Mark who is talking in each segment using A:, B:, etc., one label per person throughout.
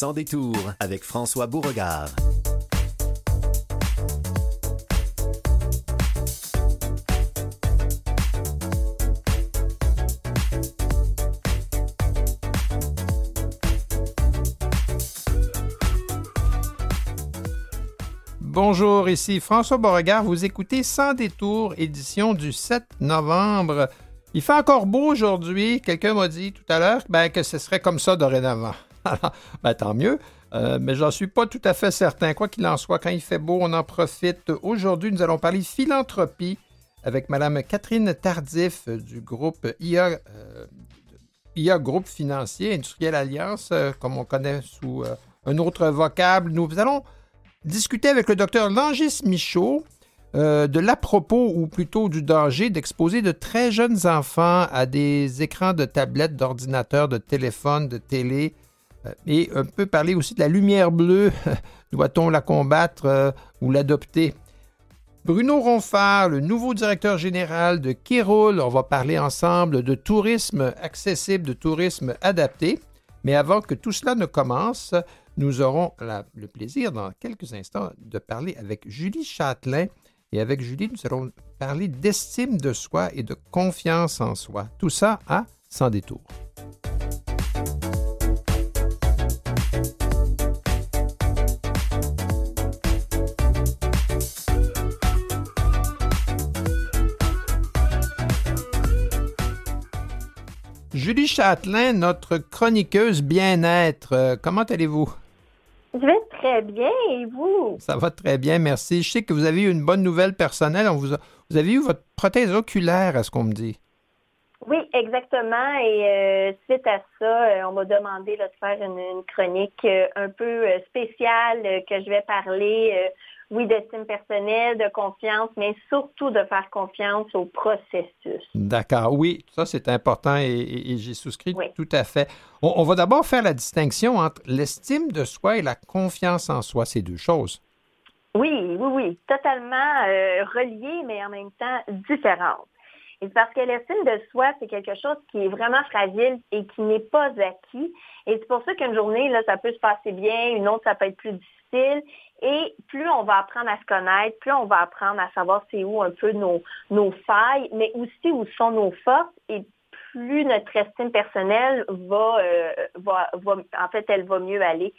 A: Sans détour avec François Beauregard.
B: Bonjour, ici François Beauregard. Vous écoutez Sans détour, édition du 7 novembre. Il fait encore beau aujourd'hui. Quelqu'un m'a dit tout à l'heure ben, que ce serait comme ça dorénavant. Ben, tant mieux. Euh, mais j'en suis pas tout à fait certain. Quoi qu'il en soit, quand il fait beau, on en profite. Aujourd'hui, nous allons parler philanthropie avec Mme Catherine Tardif du groupe IA, euh, IA Groupe Financier Industriel Alliance, euh, comme on connaît sous un autre vocable. Nous allons discuter avec le docteur Langis Michaud de l'à-propos ou plutôt du danger d'exposer de très jeunes enfants à des écrans de tablettes, d'ordinateurs, de téléphones, de télé, euh, et on peut parler aussi de la lumière bleue. Doit-on la combattre euh, ou l'adopter? Bruno Ronfard, le nouveau directeur général de Kéroul, on va parler ensemble de tourisme accessible, de tourisme adapté. Mais avant que tout cela ne commence, nous aurons le plaisir dans quelques instants de parler avec Julie Châtelain. Et avec Julie, nous allons parler d'estime de soi et de confiance en soi. Tout ça à Sans détour. Julie Châtelain, notre chroniqueuse bien-être, euh, comment allez-vous?
C: Je vais très bien et vous?
B: Ça va très bien, merci. Je sais que vous avez eu une bonne nouvelle personnelle. vous, avez eu votre prothèse oculaire, à ce qu'on me dit.
C: Oui, exactement. Et euh, suite à ça, euh, on m'a demandé de faire une chronique un peu spéciale que je vais parler oui, d'estime personnelle, de confiance, mais surtout de faire confiance au processus.
B: D'accord, oui, ça c'est important et, j'ai souscrit tout à fait. On, va d'abord faire la distinction entre l'estime de soi et la confiance en soi, ces deux choses.
C: Oui, oui, oui, totalement euh, reliées, mais en même temps différentes. Et parce que l'estime de soi, c'est quelque chose qui est vraiment fragile et qui n'est pas acquis. Et c'est pour ça qu'une journée, là, ça peut se passer bien, une autre, ça peut être plus difficile. Et plus on va apprendre à se connaître, plus on va apprendre à savoir c'est où un peu nos, nos failles, mais aussi où sont nos forces et plus notre estime personnelle va, euh, va, va, en fait, elle va mieux aller.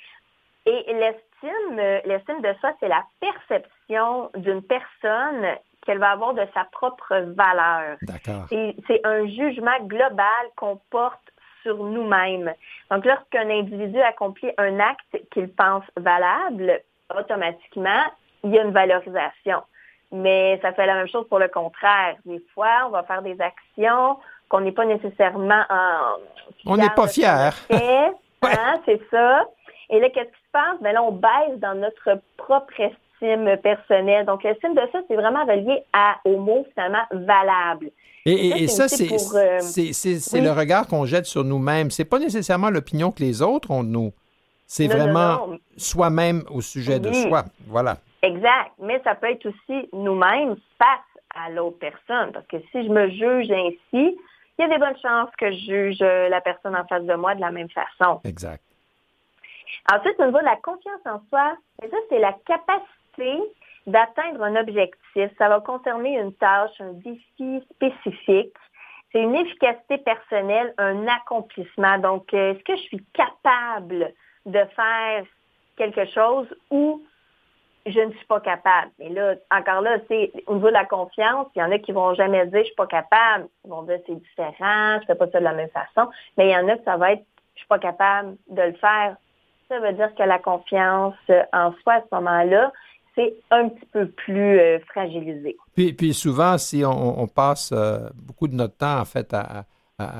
C: Et l'estime, l'estime de soi, c'est la perception d'une personne qu'elle va avoir de sa propre valeur.
B: D'accord.
C: C'est un jugement global qu'on porte sur nous-mêmes. Donc, lorsqu'un individu accomplit un acte qu'il pense valable, automatiquement, il y a une valorisation. Mais ça fait la même chose pour le contraire. Des fois, on va faire des actions qu'on n'est pas nécessairement en...
B: On n'est pas fier.
C: Hein, c'est ça. Et là, qu'est-ce qui se passe? Ben là, on baisse dans notre propre estime personnelle. Donc, l'estime de ça, c'est vraiment relié à, au mot finalement valable.
B: Et, ça, c'est euh, c'est le regard qu'on jette sur nous-mêmes. C'est pas nécessairement l'opinion que les autres ont de nous. C'est vraiment soi-même au sujet de soi. Voilà.
C: Exact. Mais ça peut être aussi nous-mêmes face à l'autre personne. Parce que si je me juge ainsi, il y a des bonnes chances que je juge la personne en face de moi de la même façon.
B: Exact.
C: Ensuite, au niveau de la confiance en soi, ça, c'est la capacité d'atteindre un objectif. Ça va concerner une tâche, un défi spécifique. C'est une efficacité personnelle, un accomplissement. Donc, euh, est-ce que je suis capable de faire quelque chose ou je ne suis pas capable. Mais là, encore là, c'est au niveau de la confiance, il y en a qui vont jamais dire je suis pas capable. Ils vont dire c'est différent, je fais pas ça de la même façon. Mais il y en a qui ça va être je suis pas capable de le faire. Ça veut dire que la confiance en soi à ce moment-là, c'est un petit peu plus euh, fragilisé.
B: Puis, souvent, si on, passe euh, beaucoup de notre temps en fait à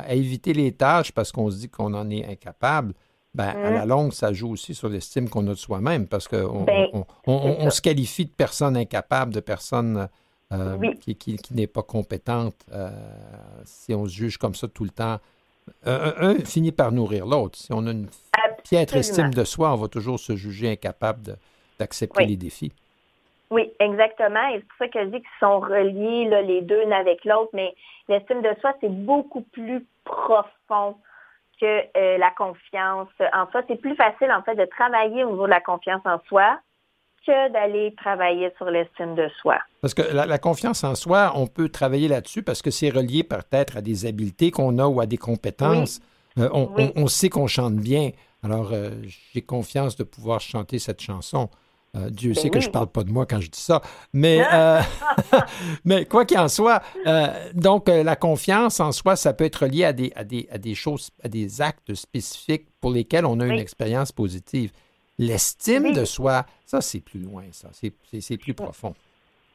B: éviter les tâches parce qu'on se dit qu'on en est incapable, ben, à la hein? longue, ça joue aussi sur l'estime qu'on a de soi-même parce qu'on ben, on, se qualifie de personne incapable, de personne euh, qui, qui, n'est pas compétente euh, si on se juge comme ça tout le temps. Un, finit par nourrir l'autre. Si on a une piètre estime de soi, on va toujours se juger incapable d'accepter les défis.
C: Oui, exactement. Et c'est pour ça que je dis qu'ils sont reliés les deux l'un avec l'autre, mais l'estime de soi, c'est beaucoup plus profond que euh, la confiance en soi. C'est plus facile, en fait, de travailler au niveau de la confiance en soi que d'aller travailler sur l'estime de soi.
B: Parce que la, confiance en soi, on peut travailler là-dessus parce que c'est relié peut-être à des habiletés qu'on a ou à des compétences. Euh, on, sait qu'on chante bien. Alors, euh, j'ai confiance de pouvoir chanter cette chanson. Euh, Dieu ben sait que je ne parle pas de moi quand je dis ça. Mais, mais quoi qu'il en soit, donc la confiance en soi, ça peut être lié à des, à des, à des choses, à des actes spécifiques pour lesquels on a une expérience positive. L'estime de soi, ça, c'est plus loin, ça. C'est plus profond.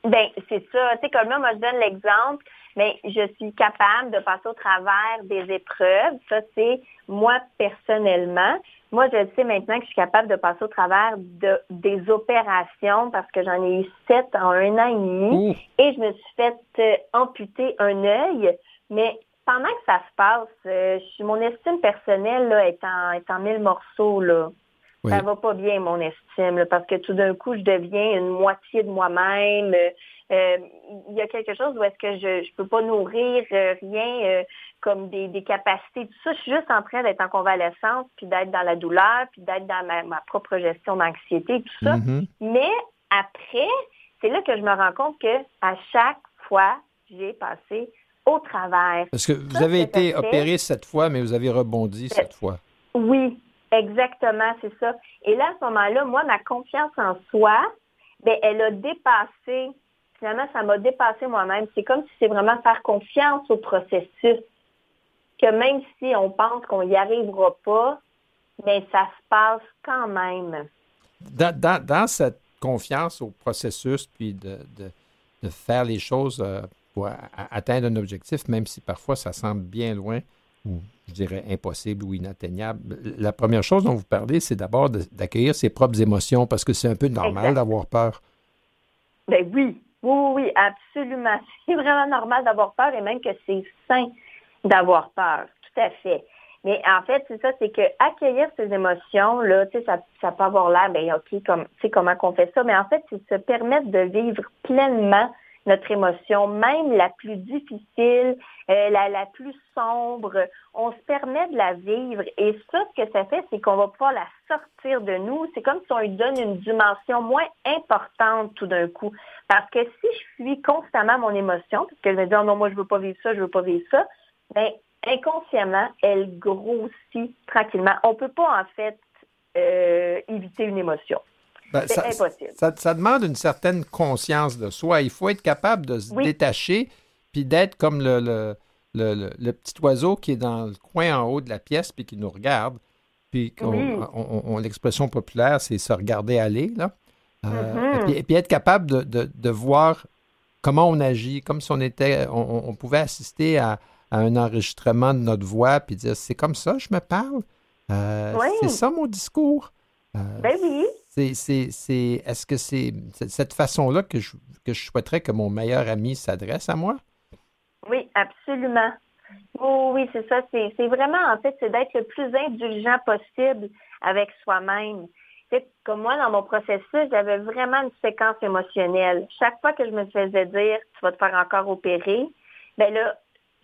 C: Ben, c'est ça. Tu sais, comme là, moi, je donne l'exemple, mais je suis capable de passer au travers des épreuves. Ça, c'est moi personnellement. Moi, je sais maintenant que je suis capable de passer au travers de, des opérations parce que j'en ai eu sept en un an et demi et je me suis fait euh, amputer un œil. Mais pendant que ça se passe, euh, mon estime personnelle là, est, en, est en mille morceaux. Là. Ça va pas bien, mon estime, parce que tout d'un coup, je deviens une moitié de moi-même. Euh, il y a quelque chose où est-ce que je ne peux pas nourrir euh, rien euh, comme des, capacités, tout ça. Je suis juste en train d'être en convalescence, puis d'être dans la douleur, puis d'être dans ma, propre gestion d'anxiété, tout ça. Mm-hmm. Mais après, c'est là que je me rends compte que à chaque fois, j'ai passé au travers.
B: Parce que vous avez été opéré cette fois, mais vous avez rebondi cette fois.
C: Oui, Exactement, c'est ça. Et là, à ce moment-là, moi, ma confiance en soi, ben, elle a dépassé, finalement, ça m'a dépassé moi-même. C'est comme si c'est vraiment faire confiance au processus. Que même si on pense qu'on n'y arrivera pas, mais ben, ça se passe quand même.
B: Dans, cette confiance au processus, puis de, faire les choses euh, pour atteindre un objectif, même si parfois ça semble bien loin, je dirais impossible ou inatteignable. La première chose dont vous parlez, c'est d'abord d'accueillir ses propres émotions parce que c'est un peu normal d'avoir peur.
C: Ben oui, oui, oui, absolument. C'est vraiment normal d'avoir peur et même que c'est sain d'avoir peur, tout à fait. Mais en fait, c'est ça, c'est que accueillir ses émotions, là, tu sais, ça, ça peut avoir l'air, ben ok, comme, tu sais comment qu'on fait ça, mais en fait, c'est se permettre de vivre pleinement notre émotion, même la plus difficile, euh, la, la plus sombre. On se permet de la vivre et ça, ce que ça fait, c'est qu'on va pouvoir la sortir de nous. C'est comme si on lui donne une dimension moins importante tout d'un coup. Parce que si je fuis constamment mon émotion, parce que je me dis, oh non, moi, je veux pas vivre ça, je veux pas vivre ça, ben, inconsciemment, elle grossit tranquillement. On peut pas, en fait, euh, éviter une émotion. Ben, c'est impossible.
B: Ça, demande une certaine conscience de soi. Il faut être capable de se détacher puis d'être comme le, le, petit oiseau qui est dans le coin en haut de la pièce puis qui nous regarde. Puis on, l'expression populaire, c'est se regarder aller. Là. Euh, mm-hmm. et, puis, être capable de, voir comment on agit, comme si on était, on, pouvait assister à, un enregistrement de notre voix puis dire c'est comme ça, je me parle. Euh, c'est ça mon discours.
C: Euh, ben oui.
B: C'est, est-ce que c'est cette façon-là que je, que je souhaiterais que mon meilleur ami s'adresse à moi?
C: Oui, absolument. Oh, oui, c'est ça. C'est, vraiment, en fait, c'est d'être le plus indulgent possible avec soi-même. C'est comme moi, dans mon processus, j'avais vraiment une séquence émotionnelle. Chaque fois que je me faisais dire, tu vas te faire encore opérer, ben là,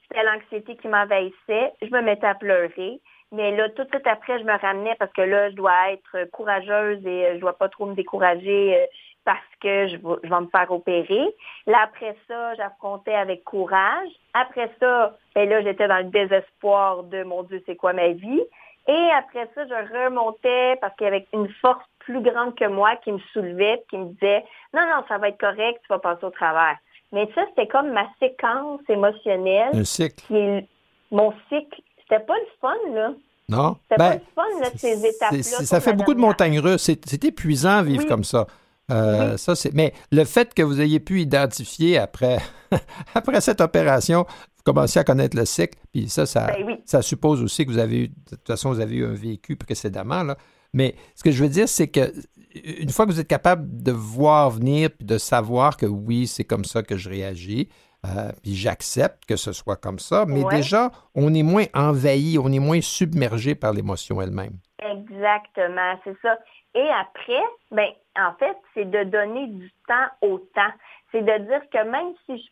C: c'était l'anxiété qui m'envahissait. Je me mettais à pleurer. Mais là, tout de suite après, je me ramenais parce que là, je dois être courageuse et euh, je dois pas trop me décourager euh, parce que je vais, je vais me faire opérer. Là, après ça, j'affrontais avec courage. Après ça, ben là, j'étais dans le désespoir de mon Dieu, c'est quoi ma vie? Et après ça, je remontais parce qu'il y avait une force plus grande que moi qui me soulevait, qui me disait, non, non, ça va être correct, tu vas passer au travers. Mais ça, c'était comme ma séquence émotionnelle.
B: Cycle.
C: Qui mon cycle c'était pas le fun, là.
B: Non?
C: C'était pas ben, le fun, là, ces étapes-là.
B: Ça fait beaucoup de montagnes russes. C'est épuisant vivre comme ça. Euh, ça. Mais le fait que vous ayez pu identifier après, après cette opération, vous commencez à connaître le cycle, puis ça, ça, ben ça suppose aussi que vous avez eu, de toute façon, vous avez eu un vécu précédemment, là. Mais ce que je veux dire, c'est que une fois que vous êtes capable de voir venir puis de savoir que oui, c'est comme ça que je réagis, euh, puis j'accepte que ce soit comme ça, mais déjà, on est moins envahi, on est moins submergé par l'émotion elle-même.
C: Exactement, c'est ça. Et après, ben, en fait, c'est de donner du temps au temps. C'est de dire que même si je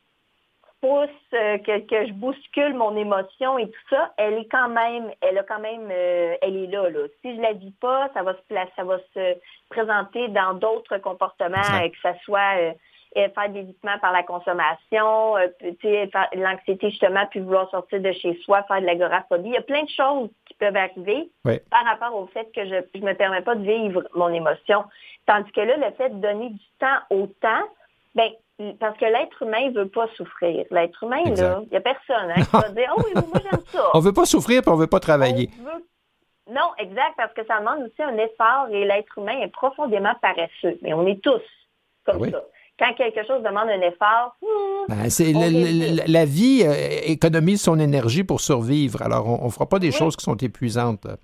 C: pousse, euh, que, que je bouscule mon émotion et tout ça, elle est quand même, elle a quand même, euh, elle est là, là. Si je la vis pas, ça va se placer, ça va se présenter dans d'autres comportements, que ce soit faire des l'évitement par la consommation, l'anxiété justement, puis vouloir sortir de chez soi, faire de l'agoraphobie. Il y a plein de choses qui peuvent arriver par rapport au fait que je ne me permets pas de vivre mon émotion. Tandis que là, le fait de donner du temps au temps, ben parce que l'être humain ne veut pas souffrir. L'être humain, là, il n'y a personne hein, qui va dire Oh oui, moi j'aime ça.
B: on ne veut pas souffrir puis on ne veut pas travailler.
C: Non, exact, parce que ça demande aussi un effort et l'être humain est profondément paresseux. Mais on est tous comme ça quand quelque chose demande un effort, hmm,
B: ben, la, vie euh, économise son énergie pour survivre. Alors, on ne fera pas des choses qui sont épuisantes.
C: Euh,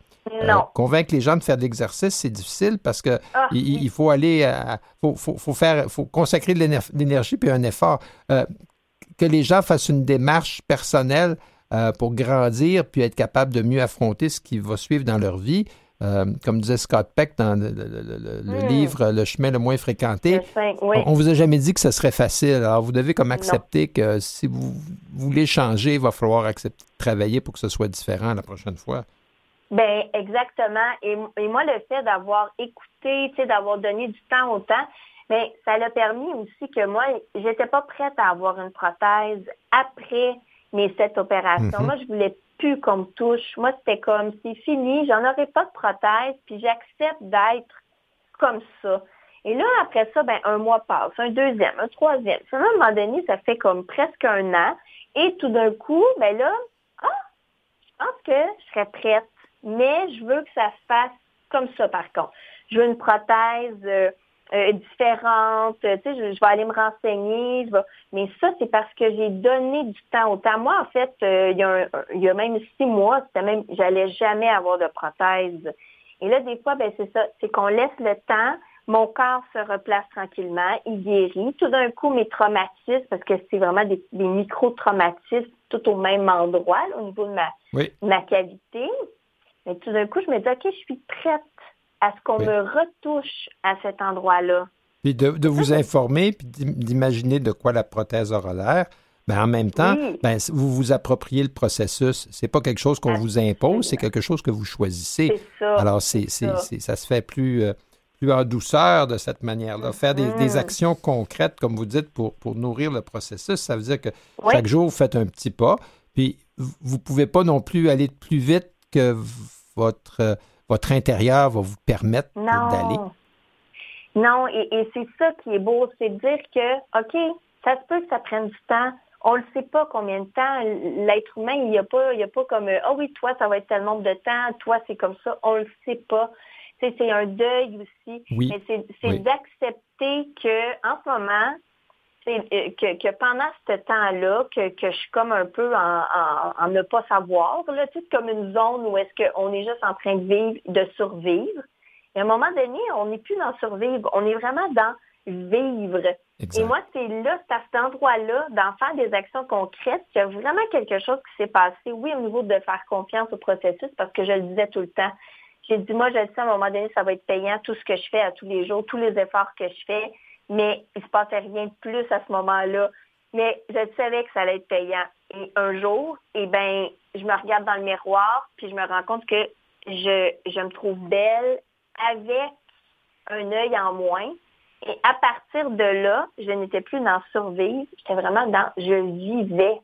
C: non.
B: convaincre les gens de faire de l'exercice, c'est difficile parce que ah, il, faut aller, faut, faut, faire, faut consacrer de l'énergie puis un effort. Euh, que les gens fassent une démarche personnelle pour grandir puis être capable de mieux affronter ce qui va suivre dans leur vie. Euh, comme disait Scott Peck dans le, hmm. livre Le chemin le moins fréquenté, on ne vous a jamais dit que ce serait facile. Alors, vous devez comme accepter que si vous voulez changer, il va falloir accepter de travailler pour que ce soit différent la prochaine fois.
C: Ben exactement. Et, moi, le fait d'avoir écouté, d'avoir donné du temps au temps, mais ben, ça l'a permis aussi que moi, j'étais pas prête à avoir une prothèse après mes sept opérations. Mhm. Moi, je voulais plus qu'on me touche. Moi, c'était comme, c'est fini, j'en aurai pas de prothèse, puis j'accepte d'être comme ça. Et là, après ça, ben, un mois passe, un deuxième, un troisième. À un moment donné, ça fait comme presque un an. Et tout d'un coup, ben là, ah, je pense que je serais prête. Mais je veux que ça se fasse comme ça, par contre. Je veux une prothèse euh, euh, différentes. Tu sais, je, vais aller me renseigner. Mais ça, c'est parce que j'ai donné du temps au temps. Moi, en fait, euh, il, y a il, y a même six mois, c'était même, j'allais jamais avoir de prothèse. Et là, des fois, ben c'est ça, c'est qu'on laisse le temps. Mon corps se replace tranquillement, il guérit. Tout d'un coup, mes traumatismes, parce que c'est vraiment des, micro-traumatismes tout au même endroit, au niveau de ma, ma cavité. Mais tout d'un coup, je me dis, OK, je suis prête à ce qu'on me retouche à cet endroit-là.
B: Puis de, vous informer, puis d'imaginer de quoi la prothèse aura l'air. Ben en même temps, ben, vous vous appropriez le processus. C'est pas quelque chose qu'on vous impose, c'est quelque chose que vous choisissez.
C: Ça,
B: Alors, c'est, ça. ça se fait plus, euh, plus en douceur de cette manière-là. Faire des, mm. actions concrètes, comme vous dites, pour, pour nourrir le processus, ça veut dire que chaque jour, vous faites un petit pas. Puis, vous pouvez pas non plus aller plus vite que votre votre intérieur va vous permettre d'aller.
C: Non, et, et c'est ça qui est beau, c'est de dire que, OK, ça se peut que ça prenne du temps. On ne sait pas combien de temps. L'être humain, il n'y a pas, il y a pas comme, ah oh oui, toi, ça va être tel nombre de temps, toi, c'est comme ça. On ne le sait pas. C'est un deuil aussi.
B: Oui.
C: Mais c'est d'accepter que en ce moment, euh, que, que, pendant ce temps-là, que, que je suis comme un peu en, en, ne pas savoir, là, comme une zone où est-ce qu'on est juste en train de vivre, de survivre. Et à un moment donné, on n'est plus dans survivre, on est vraiment dans vivre. Et moi, c'est là, c'est à cet endroit-là, d'en faire des actions concrètes, qu'il y a vraiment quelque chose qui s'est passé. Oui, au niveau de faire confiance au processus, parce que je le disais tout le temps. J'ai dit, moi, je le sais, à un moment donné, ça va être payant, tout ce que je fais à tous les jours, tous les efforts que je fais mais il se passait rien de plus à ce moment-là. Mais je savais que ça allait être payant. Et un jour, eh ben, je me regarde dans le miroir, puis je me rends compte que je, je me trouve belle avec un œil en moins. Et à partir de là, je n'étais plus dans survivre, j'étais vraiment dans je vivais.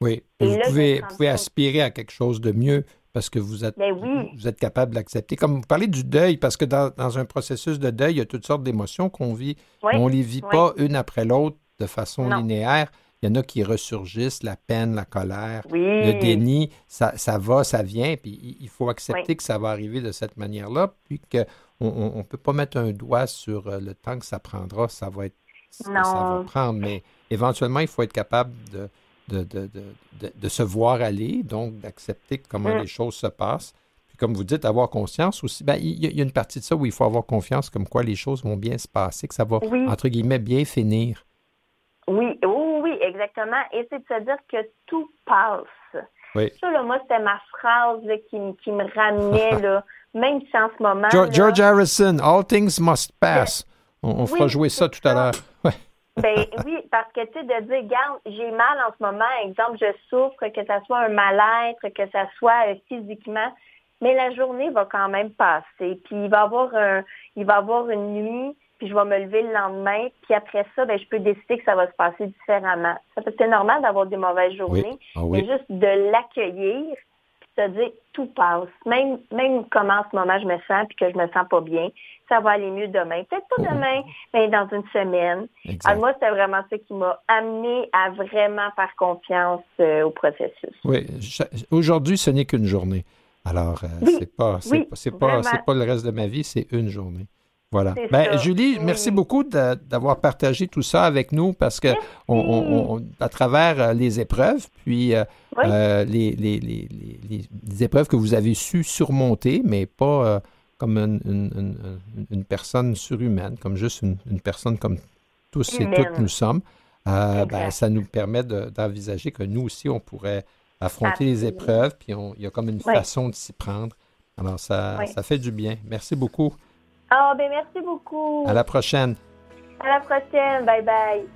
B: Oui, vous, pouvez, pouvez aspirer à quelque chose de mieux parce que vous êtes,
C: ben
B: vous êtes capable de l'accepter. Comme vous parlez du deuil, parce que dans, un processus de deuil, il y a toutes sortes d'émotions qu'on vit. on ne les vit pas une après l'autre de façon linéaire. Il y en a qui ressurgissent, la peine, la colère, le déni, ça, ça, va, ça vient, puis il faut accepter que ça va arriver de cette manière-là, puis qu'on ne peut pas mettre un doigt sur euh, le temps que ça prendra, ça va être ça va prendre, mais éventuellement, il faut être capable de, de, de, de, de, se voir aller, donc d'accepter comment mm. les choses se passent. Puis comme vous dites, avoir conscience aussi. Ben, il, y a, une partie de ça où il faut avoir confiance comme quoi les choses vont bien se passer, que ça va, entre guillemets, bien finir.
C: Oui, oui, oui, exactement. Et c'est de se dire que tout passe.
B: Oui.
C: Ça, là, moi, c'était ma phrase qui, qui, me ramenait, là, même si en ce moment.
B: George, Harrison, All things must pass. On, fera jouer ça tout à l'heure.
C: Ben oui, parce que tu sais, de dire, regarde, j'ai mal en ce moment, exemple, je souffre, que ça soit un mal-être, que ça soit euh, physiquement, mais la journée va quand même passer. Puis il va avoir un, il va avoir une nuit, puis je vais me lever le lendemain, puis après ça, ben, je peux décider que ça va se passer différemment. Ça peut être normal d'avoir des mauvaises journées,
B: Ah
C: mais juste de l'accueillir, puis de se dire tout passe. Même, même comment en ce moment je me sens, puis que je me sens pas bien, ça va aller mieux demain. Peut-être pas demain, mais dans une semaine.
B: Exact.
C: Alors moi, c'était vraiment ça qui m'a amené à vraiment faire confiance euh, au processus.
B: Oui, aujourd'hui, ce n'est qu'une journée. Alors, euh,
C: Oui,
B: c'est pas, c'est
C: oui,
B: pas, c'est c'est pas le reste de ma vie, c'est une journée. Voilà. Ben. Julie,
C: Oui,
B: merci beaucoup d'avoir partagé tout ça avec nous parce que on, on- on- à travers euh, les épreuves, puis euh,
C: Oui.
B: euh, les, les- les- les- les- les épreuves que vous avez su surmonter, mais pas euh, comme une, une- une- une personne surhumaine, comme juste une, personne comme tous et toutes nous sommes, ben, ça nous permet de- d'envisager que nous aussi, on pourrait affronter les épreuves, puis il y a comme une
C: Oui.
B: façon de s'y prendre. Alors, ça, ça fait du bien. Merci beaucoup.
C: Ah, ben merci beaucoup.
B: À la prochaine.
C: À la prochaine. Bye bye.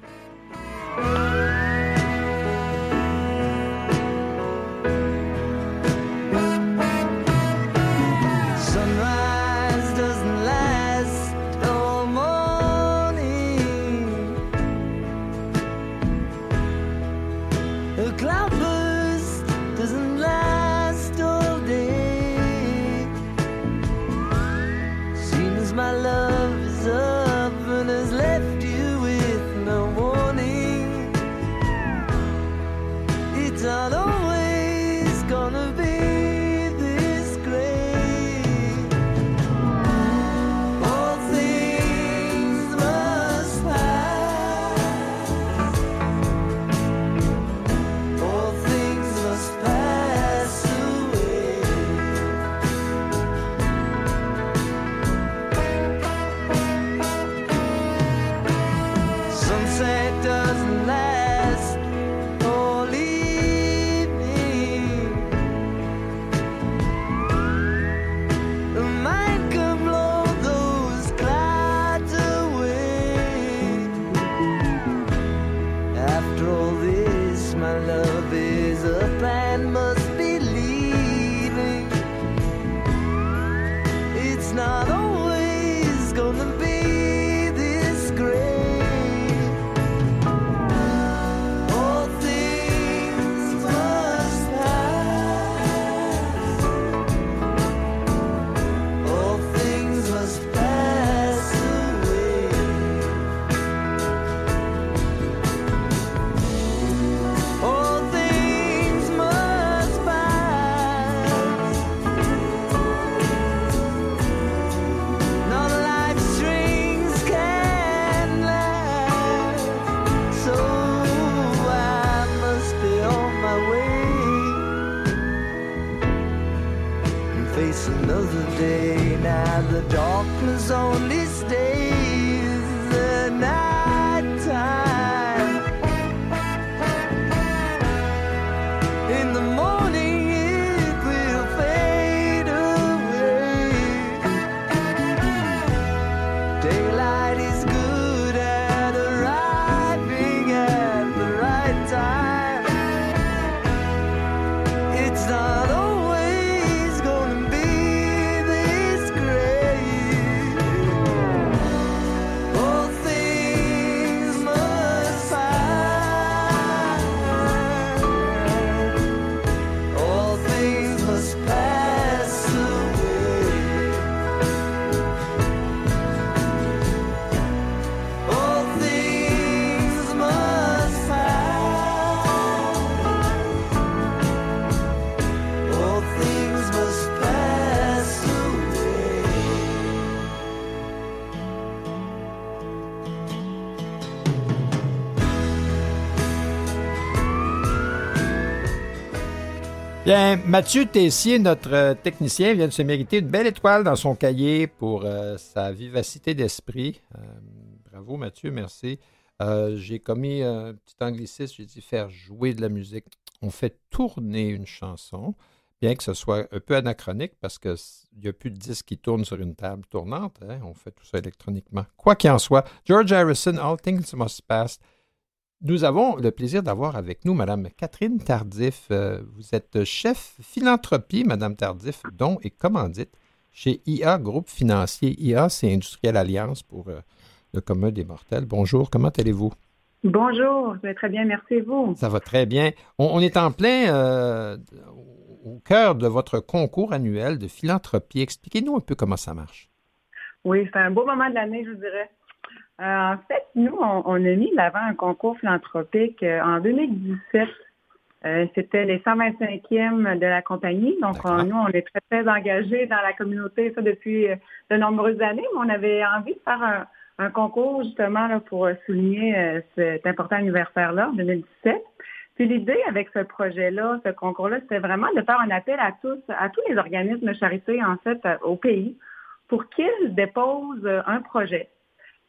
D: The darkness only stays
B: Bien, Mathieu Tessier, notre euh, technicien, vient de se mériter une belle étoile dans son cahier pour euh, sa vivacité d'esprit. Euh, bravo, Mathieu, merci. J'ai commis un petit anglicisme, j'ai dit faire jouer de la musique. On fait tourner une chanson. bien que ce soit un peu anachronique parce qu'il n'y a plus de disques qui tournent sur une table tournante. Hein. On fait tout ça électroniquement. Quoi qu'il en soit, George Harrison, All Things Must Pass. Nous avons le plaisir d'avoir avec nous Mme Catherine Tardif. Euh, vous êtes chef philanthropie, Mme Tardif, dont et commandite chez IA Groupe Financier. IA, c'est Industrielle Alliance pour euh, le commun des mortels. Bonjour, comment allez-vous?
E: Bonjour, je vais très bien, merci vous?
B: Ça va très bien. On, est en plein euh, au cœur de votre concours annuel de philanthropie. Expliquez-nous un peu comment ça marche.
E: Oui, c'est un beau moment de l'année, je vous dirais. Euh, en fait, nous, on, a mis l'avant un concours philanthropique euh, en 2017. C'était les 125e de la compagnie. Donc, nous, on est très, très engagés dans la communauté, ça, depuis de nombreuses années. Mais on avait envie de faire un, un concours justement là, pour souligner euh, cet important anniversaire-là, 2017. Puis l'idée avec ce projet-là, ce concours-là, c'était vraiment de faire un appel à tous, à tous les organismes de charité, en fait, euh, au pays, pour qu'ils déposent un projet.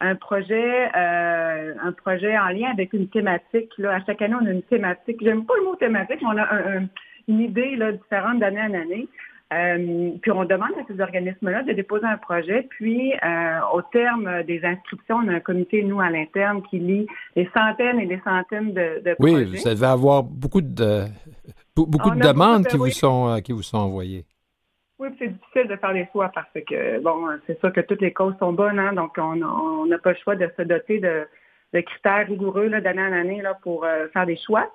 E: Un projet, euh, un projet en lien avec une thématique. Là, à chaque année, on a une thématique. J'aime pas le mot thématique, mais on a une idée là, différente d'année en année. Euh, puis on demande à ces organismes-là de déposer un projet, puis euh, au terme des inscriptions, on a un comité, nous, à l'interne, qui lit des centaines et des centaines de, de
B: oui, projets. Oui, vous allez avoir beaucoup de beaucoup de demandes qui, vous sont, qui vous sont envoyées.
E: Oui, c'est difficile de faire des choix parce que, bon, c'est sûr que toutes les causes sont bonnes, hein, donc on n'a pas le choix de se doter de, de critères rigoureux d'année en année là, pour faire des choix.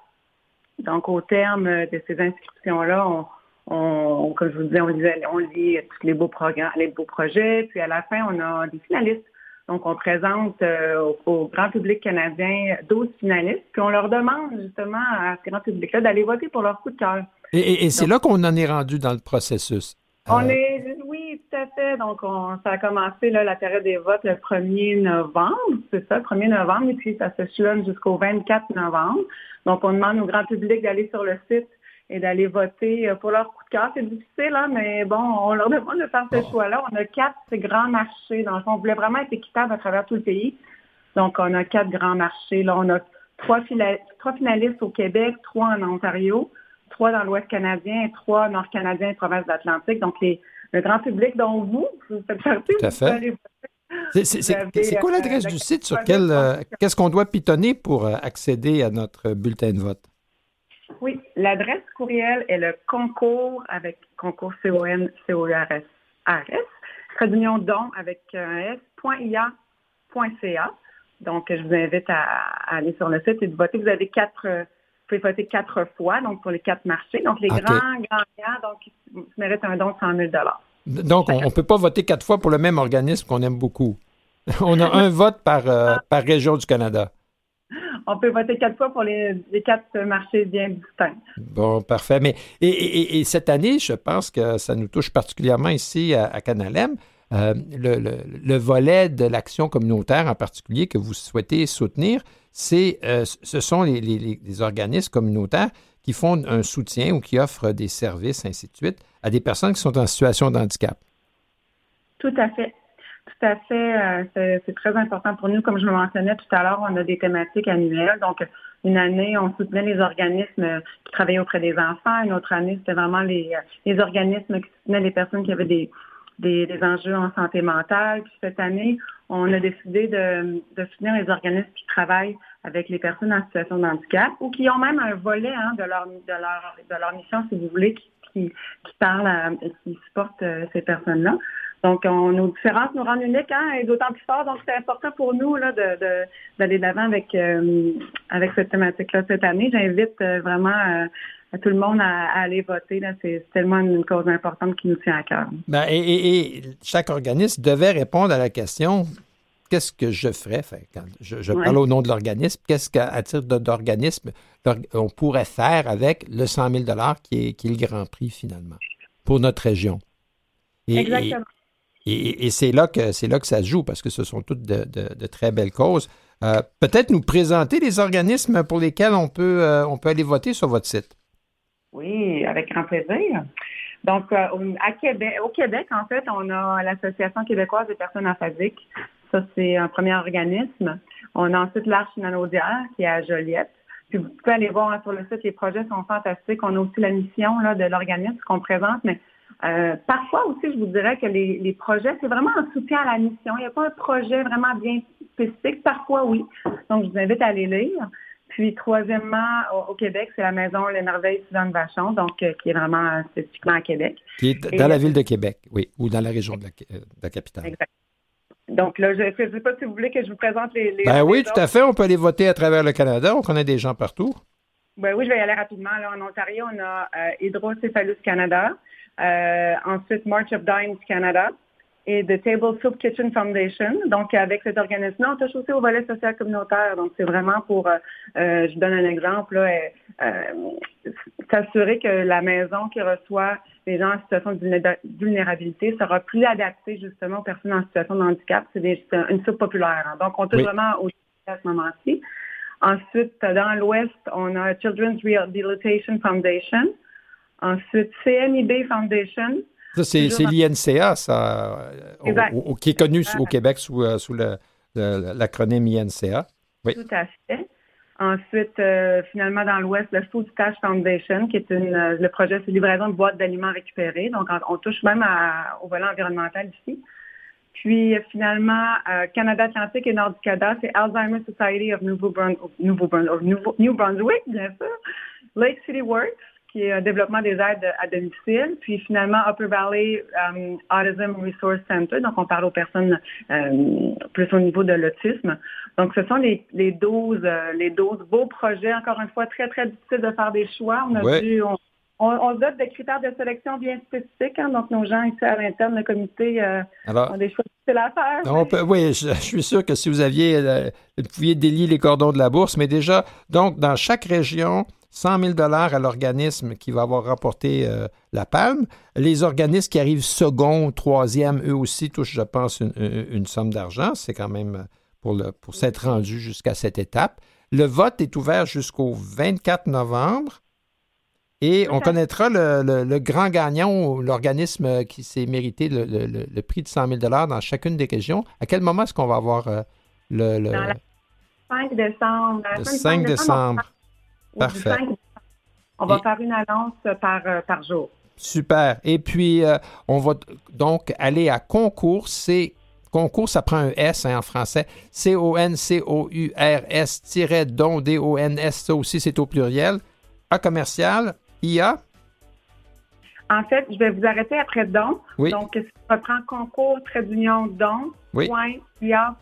E: Donc, au terme de ces inscriptions-là, on, on, comme je vous disais, on, on lit tous les beaux programmes, les beaux projets, puis à la fin, on a des finalistes. Donc, on présente euh, au, grand public canadien 12 finalistes, puis on leur demande justement à ce grand public-là d'aller voter pour leur coup de cœur.
B: Et, c'est là qu'on en est rendu dans le processus.
E: On euh, est, oui, tout à fait. Donc, on, ça a commencé là, la période des votes le 1er novembre, c'est ça, le 1er novembre, et puis ça se chelonne jusqu'au 24 novembre. Donc, on demande au grand public d'aller sur le site et d'aller voter euh, pour leur coup de cœur. C'est difficile, hein, mais bon, on leur demande de faire ce choix-là. On a quatre grands marchés. Dans le fond, on voulait vraiment être équitable à travers tout le pays. Donc, on a quatre grands marchés. Là, on a trois, trois finalistes au Québec, trois en Ontario, trois dans l'Ouest canadien trois nord-canadiens et province de l'Atlantique. Donc, les, le grand public dont vous, vous faites partie,
B: Tout à fait. C'est quoi l'adresse euh, du site sur quel euh, qu'est-ce qu'on doit pitonner pour accéder à notre bulletin de vote?
E: Oui, l'adresse courriel est le concours avec concours C-O-N, C-O-R-S, R-S, trait don avec un S.ia.ca. Donc, je vous invite à, aller sur le site et de voter. Vous avez quatre, pouvez voter quatre fois, donc pour les quatre marchés. Donc, les grands, grands gagnants, donc, ils méritent un don de 100 000
B: Donc, on ne peut pas voter quatre fois pour le même organisme qu'on aime beaucoup. On a un vote par, euh, par région du Canada
E: on peut voter quatre fois pour les, quatre marchés bien distincts.
B: Bon, parfait. Mais et, cette année, je pense que ça nous touche particulièrement ici à, Canalem. Euh, le, volet de l'action communautaire en particulier que vous souhaitez soutenir, c'est, euh, ce sont les, organismes communautaires qui font un soutien ou qui offrent des services, ainsi de suite, à des personnes qui sont en situation de handicap.
E: Tout à fait. Tout à fait. Euh, c'est très important pour nous. Comme je le mentionnais tout à l'heure, on a des thématiques annuelles. Donc, une année, on soutenait les organismes qui travaillaient auprès des enfants. Une autre année, c'était vraiment les, organismes qui soutenaient les personnes qui avaient des, des, enjeux en santé mentale. Puis cette année, on a décidé de, soutenir les organismes qui travaillent avec les personnes en situation de handicap ou qui ont même un volet hein, de, leur, de, leur, de leur mission, si vous voulez, qui, qui, parle, à, qui supporte euh, ces personnes-là. Donc, on, nos différences nous rendent uniques hein, et d'autant plus fort. Donc, c'est important pour nous là, de, d'aller de, l'avant avec, euh, avec cette thématique-là cette année. J'invite euh, vraiment euh, tout le monde à, aller voter. C'est, tellement une cause importante qui nous tient à cœur.
B: Ben, et, chaque organisme devait répondre à la question qu'est-ce que je ferais? quand je, parle au nom de l'organisme. Qu'est-ce qu'à titre d'organisme, on pourrait faire avec le 100 000 qui est, qui est le grand prix finalement pour notre région?
E: Exactement.
B: Et, c'est là que c'est là que ça se joue parce que ce sont toutes de, très belles causes. Euh, peut-être nous présenter les organismes pour lesquels on peut euh, on peut aller voter sur votre site.
E: Oui, avec grand plaisir. Donc, euh, Québec, au Québec, en fait, on a l'Association québécoise des personnes aphasiques. Ça, c'est un premier organisme. On a ensuite l'Arche Nanaudière, qui est à Joliette. Puis vous pouvez aller voir hein, sur le site, les projets sont fantastiques. On a aussi la mission là, de l'organisme qu'on présente, mais euh, parfois aussi, je vous dirais que les, les projets, c'est vraiment un soutien à la mission. Il n'y a pas un projet vraiment bien spécifique. Parfois, oui. Donc, je vous invite à aller lire. Puis, troisièmement, au, au Québec, c'est la maison Les Merveilles Suzanne Vachon, donc euh, qui est vraiment euh, spécifiquement à Québec.
B: Qui est
E: Et-
B: dans la ville de Québec, oui, ou dans la région de la, euh, de la capitale.
E: Exact. Donc là, je ne sais pas si vous voulez que je vous présente les... les
B: Ben oui, tout à fait. On peut aller voter à travers le Canada. On connaît des gens partout.
E: Ben oui, je vais y aller rapidement. Là, en Ontario, on a euh, Hydrocephalus Canada, euh, ensuite March of Dimes Canada et The Table Soup Kitchen Foundation. Donc, avec cet organisme-là, on touche aussi au volet social communautaire. Donc, c'est vraiment pour, euh, euh, je donne un exemple, là, euh, euh, s'assurer que la maison qui reçoit les gens en situation de vulnéra- vulnérabilité sera plus adaptée justement aux personnes en situation de handicap. C'est une soupe populaire. hein. Donc, on touche
B: Oui.
E: vraiment au à ce moment-ci. Ensuite, dans l'Ouest, on a Children's Rehabilitation Foundation. Ensuite, CNIB Foundation.
B: Ça, c'est l'INCA, ça, au-
E: Exact.
B: au- qui est connu au Québec sous, euh, sous l'acronyme INCA. Oui.
E: Tout à fait. Ensuite, euh, finalement, dans l'Ouest, le Food Stash Foundation, qui est une, euh, le projet, c'est livraison de boîtes d'aliments récupérés. Donc, on, on touche même à- au volet environnemental ici. Puis, euh, finalement, Canada Atlantique et Nord-du-Canada, c'est Alzheimer's Society of Nouveau- New Brunswick, bien sûr. Lake City Works, qui est un développement des aides à domicile. Puis, finalement, Upper Valley um, Autism Resource Center. Donc, on parle aux personnes euh, plus au niveau de l'autisme. Donc, ce sont les, les 12, euh, les 12 beaux projets. Encore une fois, très, très difficile de faire des choix. On a
B: Ouais.
E: dû, on, on, on se dote de critères de sélection bien spécifiques. hein. donc, nos gens ici à l'interne, le comité, euh,
B: Alors,
E: ont des choix difficiles à faire.
B: on peut- oui, je, je suis sûr que si vous aviez, euh, vous pouviez délier les cordons de la bourse, mais déjà, donc, dans chaque région, 100 000 à l'organisme qui va avoir rapporté euh, la palme. Les organismes qui arrivent second, troisième, eux aussi touchent, je pense, une, une- une somme d'argent. C'est quand même euh, pour, le- pour s'être rendu jusqu'à cette étape. Le vote est ouvert jusqu'au 24 novembre. Et on connaîtra le, le- le grand gagnant, l'organisme qui s'est mérité le, prix de 100 000 dans chacune des régions. À quel moment est-ce qu'on va avoir euh, le, le-
E: Dans la 5 décembre.
B: le
E: semaine du
B: 5 décembre?
E: Ou du
B: Parfait.
E: 5 décembre. On va
B: Et-
E: faire une annonce par, euh, par jour.
B: Super. Et puis, euh, on va donc aller à concours. C'est concours, ça prend un S hein, en français. C-O-N-C-O-U-R-S-don, D-O-N-S, ça aussi, c'est au pluriel. A commercial, IA.
E: En fait, je vais vous arrêter après don.
B: Oui.
E: Donc, on reprend concours, trait d'union, don,
B: Oui.
E: IA,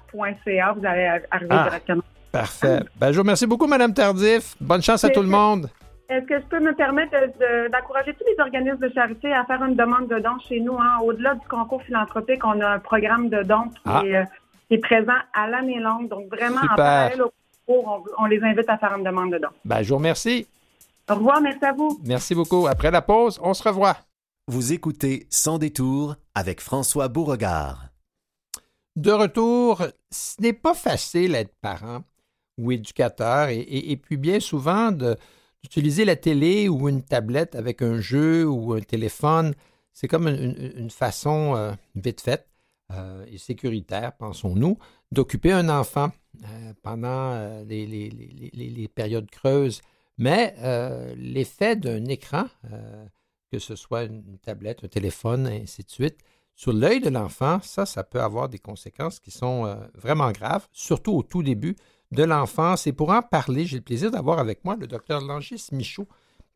E: CA, vous allez ar- arriver
B: Ah.
E: directement.
B: Parfait. Ben, je vous remercie beaucoup, Madame Tardif. Bonne chance à tout le monde.
E: Est-ce que je peux me permettre de- de- d'encourager tous les organismes de charité à faire une demande de don chez nous? hein? Au-delà du concours philanthropique, on a un programme de don qui,
B: Ah.
E: est, euh, qui est présent à l'année longue. Donc, vraiment,
B: Super.
E: en parallèle au concours, on, on les invite à faire une demande de don.
B: Ben, je vous remercie.
E: Au revoir, merci à vous.
B: Merci beaucoup. Après la pause, on se revoit.
A: Vous écoutez Sans détour avec François Beauregard.
B: De retour, ce n'est pas facile d'être parent ou éducateur et, puis bien souvent d'utiliser la télé ou une tablette avec un jeu ou un téléphone. C'est comme une, façon euh, vite faite euh, et sécuritaire, pensons-nous, d'occuper un enfant euh, pendant les, les- périodes creuses. Mais l'effet d'un écran, que ce soit une tablette, un téléphone, ainsi de suite, sur l'œil de l'enfant, ça, ça peut avoir des conséquences qui sont vraiment graves, surtout au tout début de l'enfance. Et pour en parler, j'ai le plaisir d'avoir avec moi le docteur Langis Michaud,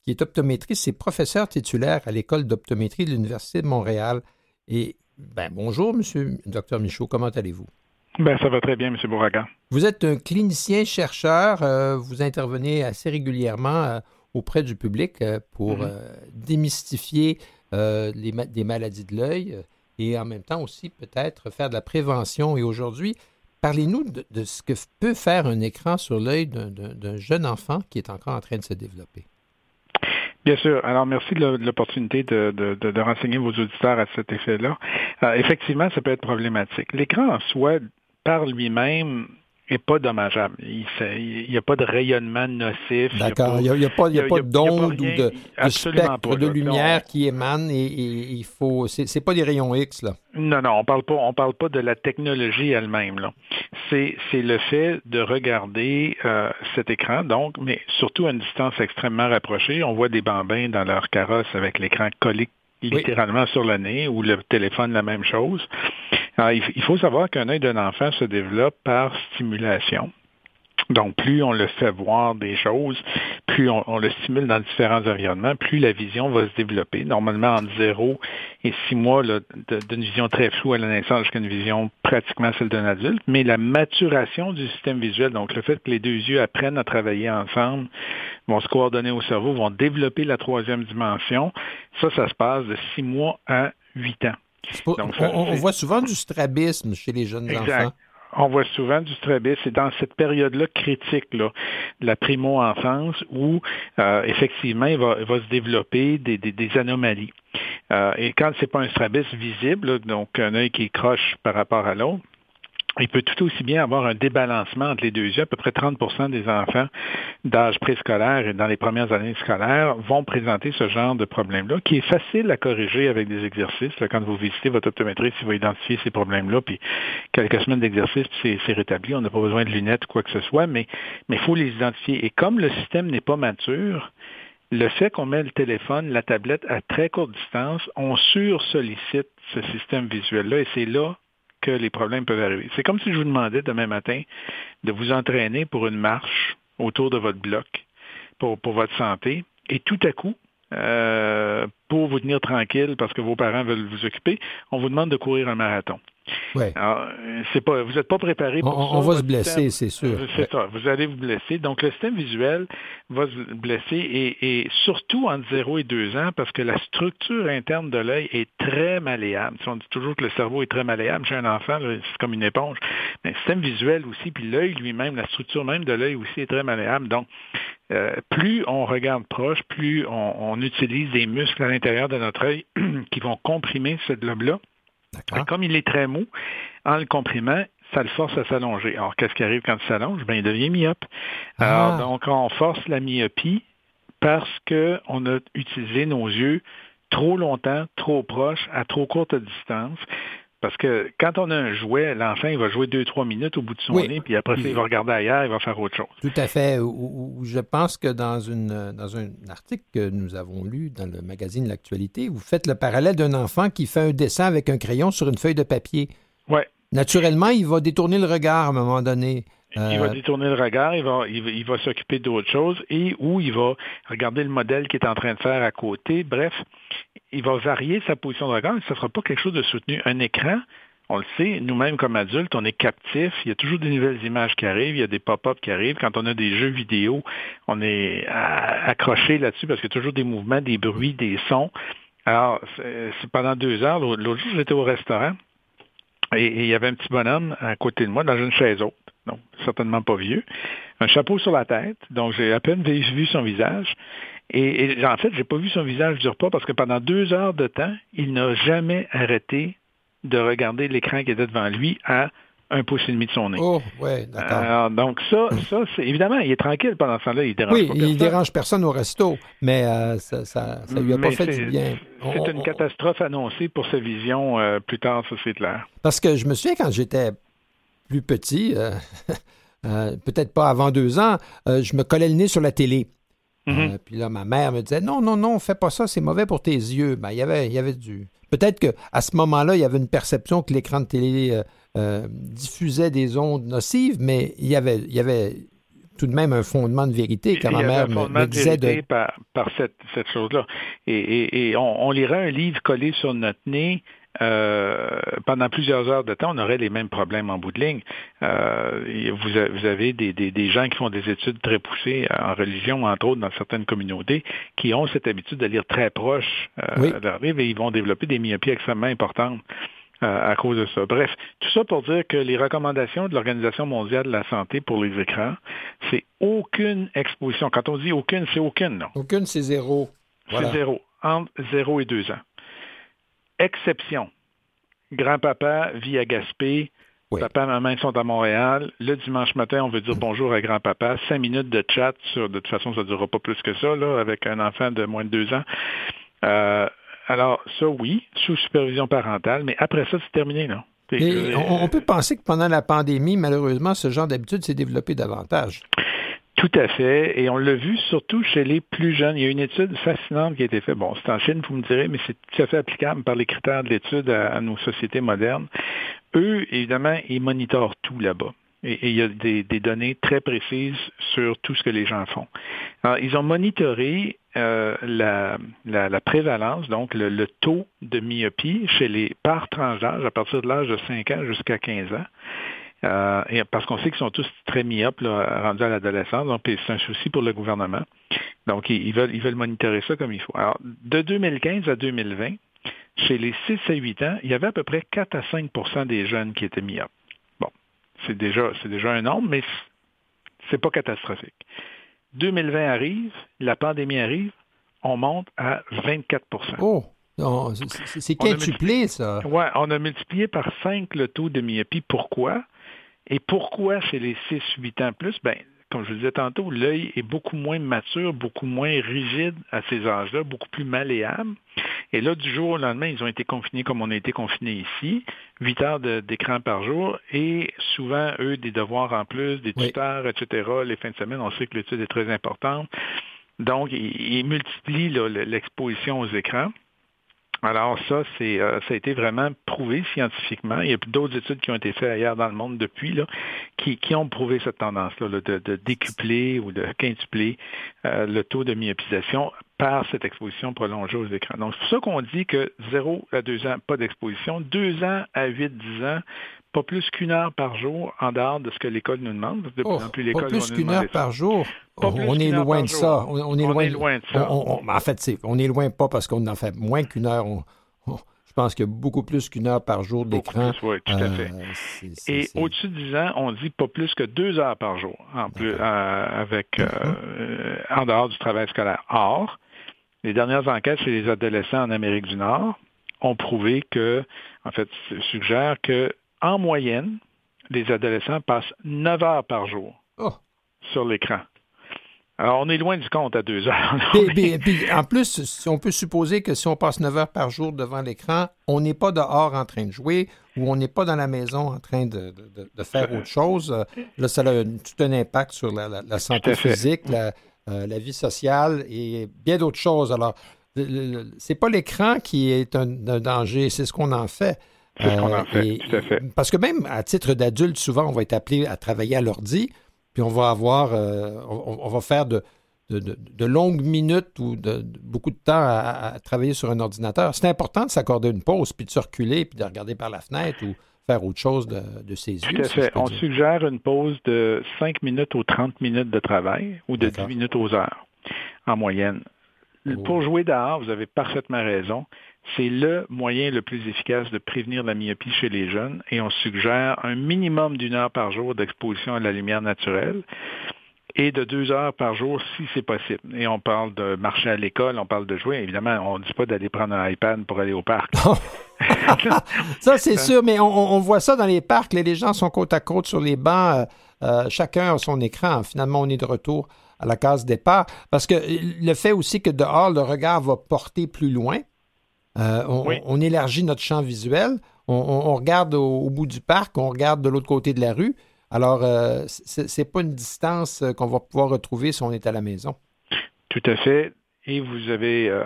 B: qui est optométriste et professeur titulaire à l'école d'optométrie de l'Université de Montréal. Et ben, bonjour, monsieur docteur Michaud, comment allez-vous?
F: Ben, ça va très bien, M. Bourraga.
B: Vous êtes un clinicien-chercheur, euh, vous intervenez assez régulièrement euh, auprès du public euh, pour
F: Mhm.
B: euh, démystifier les ma- des maladies de l'œil et en même temps aussi peut-être faire de la prévention. Et aujourd'hui, parlez-nous de, ce que peut faire un écran sur l'œil d'un- jeune enfant qui est encore en train de se développer.
F: Bien sûr. Alors, merci de l'opportunité de renseigner vos auditeurs à cet effet-là. Euh, effectivement, ça peut être problématique. L'écran en soi, par lui-même, pas dommageable. Il n'y a pas de rayonnement nocif.
B: D'accord. Il n'y a, pas, d'onde ou de, spectre de lumière qui émane et, il faut. C'est pas des rayons X, là.
F: Non, non, on parle pas, on parle pas de la technologie elle-même. C'est, le fait de regarder euh, cet écran, donc, mais surtout à une distance extrêmement rapprochée. On voit des bambins dans leur carrosse avec l'écran collé littéralement sur le nez ou le téléphone la même chose. il faut savoir qu'un œil d'un enfant se développe par stimulation. Donc, plus on le fait voir des choses, plus on, le stimule dans différents environnements, plus la vision va se développer. Normalement, entre 0 et 6 mois, d'une vision très floue à la naissance jusqu'à une vision pratiquement celle d'un adulte. Mais la maturation du système visuel, donc le fait que les deux yeux apprennent à travailler ensemble, vont se coordonner au cerveau, vont développer la troisième dimension, ça, ça se passe de 6 mois à 8 ans.
B: on, voit souvent du strabisme chez les jeunes enfants.
F: On voit souvent du strabisme. C'est dans cette période-là critique, là, de la primo-enfance, où euh, effectivement, il va, se développer des, anomalies. Euh, et quand c'est pas un strabisme visible, donc un œil qui croche par rapport à l'autre, il peut tout aussi bien avoir un débalancement entre les deux yeux. À peu près 30% des enfants d'âge préscolaire et dans les premières années scolaires vont présenter ce genre de problème-là, qui est facile à corriger avec des exercices. quand vous visitez votre optométriste, il va identifier ces problèmes-là, puis quelques semaines d'exercice, c'est rétabli. On n'a pas besoin de lunettes ou quoi que ce soit, mais il faut les identifier. Et comme le système n'est pas mature, le fait qu'on met le téléphone, la tablette à très courte distance, on sur-sollicite ce système visuel-là et c'est là que les problèmes peuvent arriver. C'est comme si je vous demandais demain matin de vous entraîner pour une marche autour de votre bloc pour, pour votre santé. Et tout à coup, euh, pour vous tenir tranquille parce que vos parents veulent vous occuper, on vous demande de courir un marathon.
B: Ouais.
F: c'est pas, vous n'êtes pas préparé pour
B: on,
F: ça.
B: On va se blesser, c'est sûr.
F: C'est ça, vous allez vous blesser. Donc, le système visuel va se blesser et, surtout entre 0 et 2 ans parce que la structure interne de l'œil est très malléable. on dit toujours que le cerveau est très malléable chez un enfant, c'est comme une éponge. Mais le système visuel aussi, puis l'œil lui-même, la structure même de l'œil aussi est très malléable. Donc, euh, plus on regarde proche, plus on, utilise des muscles à l'intérieur de notre œil qui vont comprimer ce globe-là. Comme il est très mou, en le comprimant, ça le force à s'allonger. Alors, qu'est-ce qui arrive quand il s'allonge? Ben, il devient myope. Alors, ah. donc, on force la myopie parce qu'on a utilisé nos yeux trop longtemps, trop proches, à trop courte distance. Parce que quand on a un jouet, l'enfant, il va jouer deux, trois minutes au bout de son nez, puis après il va regarder ailleurs, il va faire autre chose.
B: Tout à fait. je pense que dans, une, dans un article que nous avons lu dans le magazine L'Actualité, vous faites le parallèle d'un enfant qui fait un dessin avec un crayon sur une feuille de papier.
F: Oui.
B: Naturellement, il va détourner le regard à un moment donné.
F: Il va euh, détourner le regard, il va, il va, s'occuper d'autres choses et ou il va regarder le modèle qu'il est en train de faire à côté. Bref, il va varier sa position de regard, ce ne sera pas quelque chose de soutenu. Un écran, on le sait, nous-mêmes comme adultes, on est captifs. Il y a toujours des nouvelles images qui arrivent, il y a des pop-up qui arrivent. Quand on a des jeux vidéo, on est accroché là-dessus parce qu'il y a toujours des mouvements, des bruits, des sons. Alors, c'est pendant deux heures. L'autre jour, j'étais au restaurant et, il y avait un petit bonhomme à côté de moi dans une chaise haute. Donc, certainement pas vieux. Un chapeau sur la tête. Donc, j'ai à peine vu son visage. Et, en fait, j'ai pas vu son visage du repas parce que pendant deux heures de temps, il n'a jamais arrêté de regarder l'écran qui était devant lui à un pouce et demi de son nez.
B: Oh, ouais, d'accord.
F: donc ça, ça c'est évidemment, il est tranquille pendant ce temps-là, il dérange
B: oui,
F: pas personne.
B: il dérange personne au resto, mais euh, ça, ça, lui a pas fait du bien.
F: C'est une catastrophe annoncée pour sa vision euh, plus tard, ça c'est clair.
B: Parce que je me souviens quand j'étais plus petit, euh, peut-être pas avant deux ans, je me collais le nez sur la télé. Mm-hmm. Euh, puis là, ma mère me disait Non, non, non, fais pas ça, c'est mauvais pour tes yeux. Ben, il y avait, il y avait du. Peut-être qu'à ce moment-là, il y avait une perception que l'écran de télé euh, euh, diffusait des ondes nocives, mais il y avait, il y avait tout de même un fondement de vérité quand ma mère me, disait de...
F: par, par cette, cette chose-là. Et, et, on, on, lirait un livre collé sur notre nez euh, pendant plusieurs heures de temps, on aurait les mêmes problèmes en bout de ligne. Euh, vous, avez des, gens qui font des études très poussées en religion, entre autres, dans certaines communautés, qui ont cette habitude de lire très proche euh, de leur livre et ils vont développer des myopies extrêmement importantes à cause de ça. Bref, tout ça pour dire que les recommandations de l'Organisation mondiale de la santé pour les écrans, c'est aucune exposition. Quand on dit aucune, c'est aucune, non?
B: Aucune, c'est zéro.
F: C'est zéro, entre zéro et deux ans. Exception. Grand-papa vit à Gaspé,
B: Oui.
F: Papa et maman sont à Montréal. Le dimanche matin, on veut dire bonjour à grand-papa. Cinq minutes de chat. Sur, de toute façon, ça ne durera pas plus que ça, là, avec un enfant de moins de deux ans. Euh, alors, ça, oui, sous supervision parentale, mais après ça, c'est terminé, là. Puis,
B: Et
F: euh,
B: on, on peut penser que pendant la pandémie, malheureusement, ce genre d'habitude s'est développé davantage.
F: Tout à fait. Et on l'a vu surtout chez les plus jeunes. Il y a une étude fascinante qui a été faite. Bon, c'est en Chine, vous me direz, mais c'est tout à fait applicable par les critères de l'étude à, nos sociétés modernes. Eux, évidemment, ils monitorent tout là-bas. Et, et il y a des, des données très précises sur tout ce que les gens font. Alors, ils ont monitoré euh, la, la, la prévalence, donc le, le taux de myopie chez les par tranche d'âge à partir de l'âge de 5 ans jusqu'à 15 ans. Euh, et parce qu'on sait qu'ils sont tous très myopes là, rendus à l'adolescence, donc c'est un souci pour le gouvernement. Donc, ils, ils veulent, ils veulent monitorer ça comme il faut. Alors, de 2015 à 2020, chez les 6 à 8 ans, il y avait à peu près 4 à 5% des jeunes qui étaient myopes. Bon, c'est déjà, c'est déjà un nombre, mais c'est pas catastrophique. 2020 arrive, la pandémie arrive, on monte à 24%
B: Oh! c'est- quintuplé, ça.
F: Ouais, on a multiplié par 5 le taux de myopie. Pourquoi? Et pourquoi chez les 6-8 ans plus? Ben, comme je le disais tantôt, l'œil est beaucoup moins mature, beaucoup moins rigide à ces âges-là, beaucoup plus malléable. Et là, du jour au lendemain, ils ont été confinés comme on a été confinés ici, 8 heures d'écran par jour, et souvent, eux, des devoirs en plus, des
B: Oui.
F: tuteurs, etc. Les fins de semaine, on sait que l'étude est très importante. Donc, ils, multiplient l'exposition aux écrans. Alors ça, c'est euh, ça a été vraiment prouvé scientifiquement. Il y a d'autres études qui ont été faites ailleurs dans le monde depuis là, qui, qui ont prouvé cette tendance-là là, de, de décupler ou de quintupler euh, le taux de myopisation par cette exposition prolongée aux écrans. Donc c'est pour ça qu'on dit que 0 à 2 ans, pas d'exposition, 2 ans à 8-10 ans, pas plus qu'une heure par jour en dehors de ce que l'école nous demande. De plus
B: Oh,
F: en plus,
B: pas
F: l'école
B: plus qu'une heure par jour?
F: Pas
B: on est loin de ça. On, est loin
F: de ça.
B: en fait, on est loin pas parce qu'on en fait moins qu'une heure. On- on- je pense qu'il y a beaucoup plus qu'une heure par jour d'écran.
F: oui, tout à
B: Euh,
F: fait.
B: c'est- c'est-
F: Et
B: c'est-
F: au-dessus de 10 ans, on dit pas plus que deux heures par jour, en plus, euh, avec euh, euh, en dehors du travail scolaire. Or, les dernières enquêtes chez les adolescents en Amérique du Nord ont prouvé que, en fait, suggèrent que en moyenne, les adolescents passent 9 heures par jour
B: Oh.
F: sur l'écran. Alors, on est loin du compte à deux heures. là.
B: Puis, puis- puis, en plus, si on peut supposer que si on passe 9 heures par jour devant l'écran, on n'est pas dehors en train de jouer ou on n'est pas dans la maison en train de, de- de- de faire autre chose. Euh, Là, ça a tout un impact sur la, la- la santé physique, la, euh, la vie sociale et bien d'autres choses. Alors, c'est pas l'écran qui est un, un danger, c'est ce qu'on en fait.
F: C'est ce qu'on
B: Euh,
F: en fait,
B: et-
F: tout à fait.
B: Parce que même à titre d'adulte, souvent, on va être appelé à travailler à l'ordi, puis on va avoir, euh, on, on va faire de, de, de- de longues minutes ou de, de beaucoup de temps à, à travailler sur un ordinateur. C'est important de s'accorder une pause, puis de se reculer, puis de regarder par la fenêtre ou faire autre chose de, ses yeux.
F: Tout à fait. On
B: dire.
F: suggère une pause de 5 minutes aux 30 minutes de travail ou de 10
B: D'accord.
F: minutes aux heures en moyenne.
B: Oh.
F: Pour jouer dehors, vous avez parfaitement raison. C'est le moyen le plus efficace de prévenir la myopie chez les jeunes et on suggère un minimum d'une heure par jour d'exposition à la lumière naturelle et de deux heures par jour si c'est possible. Et on parle de marcher à l'école, on parle de jouer. Évidemment, on ne dit pas d'aller prendre un iPad pour aller au parc.
B: Ça, c'est sûr, mais on, voit ça dans les parcs. Les, les gens sont côte à côte sur les bancs. euh, euh, chacun a son écran. Finalement, on est de retour à la case départ. Parce que le fait aussi que dehors, le regard va porter plus loin. Euh, on,
F: Oui.
B: on élargit notre champ visuel. On, on- on regarde au, au bout du parc, on regarde de l'autre côté de la rue. Alors, euh, c'est c'est pas une distance euh, qu'on va pouvoir retrouver si on est à la maison.
F: Tout à fait. Et vous avez euh,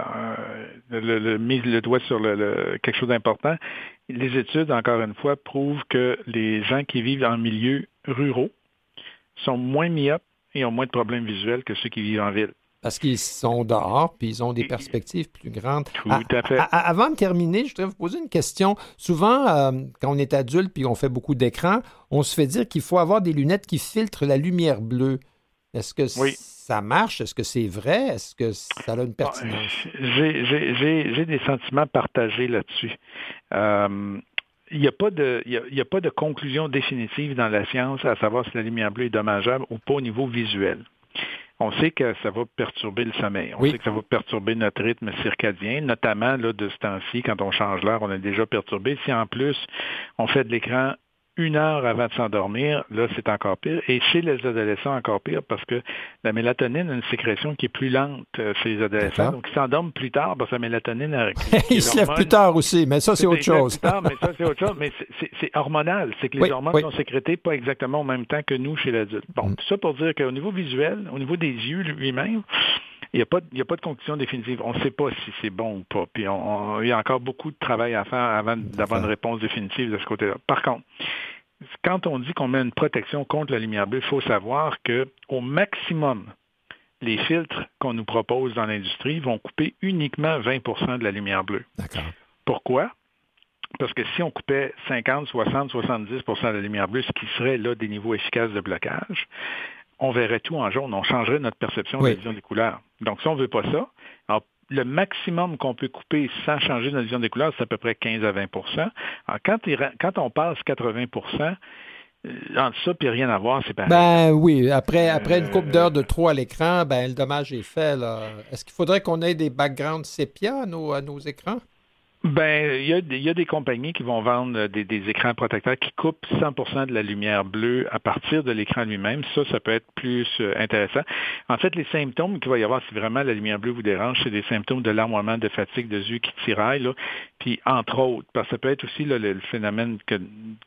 F: le, le- mis le doigt sur le, quelque chose d'important. Les études, encore une fois, prouvent que les gens qui vivent en milieux ruraux sont moins myopes et ont moins de problèmes visuels que ceux qui vivent en ville.
B: Parce qu'ils sont dehors, puis ils ont des perspectives plus grandes.
F: Tout à fait.
B: a- avant de terminer, je voudrais vous poser une question. Souvent, euh, quand on est adulte puis on fait beaucoup d'écran, on se fait dire qu'il faut avoir des lunettes qui filtrent la lumière bleue. Est-ce que
F: Oui.
B: ça marche? Est-ce que c'est vrai? Est-ce que ça a une pertinence?
F: J'ai- des sentiments partagés là-dessus. Euh, il n'y a, pas de- il y a- il y a pas de conclusion définitive dans la science à savoir si la lumière bleue est dommageable ou pas au niveau visuel. On sait que ça va perturber le sommeil. On
B: Oui.
F: sait que ça va perturber notre rythme circadien, notamment là, de ce temps-ci, quand on change l'heure, on est déjà perturbé. Si en plus on fait de l'écran une heure avant de s'endormir, là, c'est encore pire. Et chez les adolescents, encore pire, parce que la mélatonine a une sécrétion qui est plus lente euh, chez les adolescents. Donc, ils s'endorment plus tard parce que la mélatonine... a- qui- qui
B: Il
F: est
B: se lève
F: l'hormone-
B: plus tard aussi, mais ça, c'est autre
F: ils se lèvent
B: chose.
F: plus tard, mais ça, c'est autre chose. Mais c'est- hormonal. C'est que les
B: Oui,
F: hormones
B: oui.
F: sont sécrétées pas exactement au même temps que nous chez l'adulte. Bon,
B: Mm.
F: tout ça pour dire qu'au niveau visuel, au niveau des yeux lui-même, il n'y a, pas de- il y a pas de conclusion définitive. On ne sait pas si c'est bon ou pas. Puis on- on- il y a encore beaucoup de travail à faire avant d'avoir une réponse définitive de ce côté-là. Par contre, quand on dit qu'on met une protection contre la lumière bleue, il faut savoir que au maximum, les filtres qu'on nous propose dans l'industrie vont couper uniquement 20% de la lumière bleue. Pourquoi? Parce que si on coupait 50, 60, 70% de la lumière bleue, ce qui serait là des niveaux efficaces de blocage, on verrait tout en jaune. On changerait notre perception de la vision des couleurs. Donc, si on ne veut pas ça, alors, le maximum qu'on peut couper sans changer notre vision des couleurs, c'est à peu près 15 à 20% Alors, quand, il ra- quand on passe 80% euh, entre ça et rien à voir, c'est pareil.
B: Ben oui, après, après une couple
F: Euh,
B: d'heures de trop à l'écran, ben le dommage est fait. Est-ce qu'il faudrait qu'on ait des backgrounds sépia à nos, à nos écrans?
F: Ben, il y, a, des- il y a des compagnies qui vont vendre des, des écrans protecteurs qui coupent 100% de la lumière bleue à partir de l'écran lui-même. Ça, ça peut être plus euh, intéressant. En fait, les symptômes qu'il va y avoir si vraiment la lumière bleue vous dérange, c'est des symptômes de larmoiement, de fatigue, de yeux qui tiraillent. Là. Puis, entre autres, parce que ça peut être aussi là, le, le phénomène que,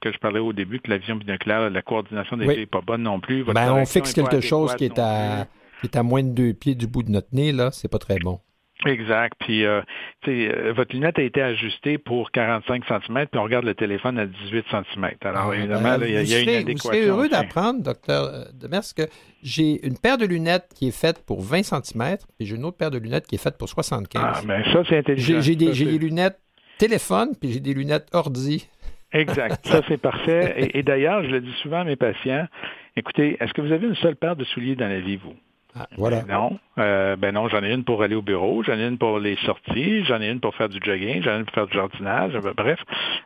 F: que je parlais au début, que la vision binoculaire, la coordination des
B: Oui.
F: yeux n'est pas bonne non plus. Votre
B: Ben, on fixe quelque chose qui est, à, qui est à moins de deux pieds du bout de notre nez, là. C'est pas très bon.
F: Exact. Puis, euh, euh, votre lunette a été ajustée pour 45 cm, puis on regarde le téléphone à 18 cm. Alors,
B: Ah,
F: évidemment,
B: ben,
F: il y a, y une adéquation.
B: Vous serez heureux d'apprendre, docteur euh, Demers, que j'ai une paire de lunettes qui est faite pour 20 cm, et j'ai une autre paire de lunettes qui est faite pour 75.
F: Ah, ben ça, c'est intelligent.
B: j'ai des, lunettes téléphone, puis j'ai des lunettes ordi.
F: Exact. Ça, c'est parfait. Et, et d'ailleurs, je le dis souvent à mes patients, écoutez, est-ce que vous avez une seule paire de souliers dans la vie, vous?
B: Ah, voilà.
F: Ben non. Euh, ben non, j'en ai une pour aller au bureau, j'en ai une pour les sorties, j'en ai une pour faire du jogging, j'en ai une pour faire du jardinage. Ben, bref,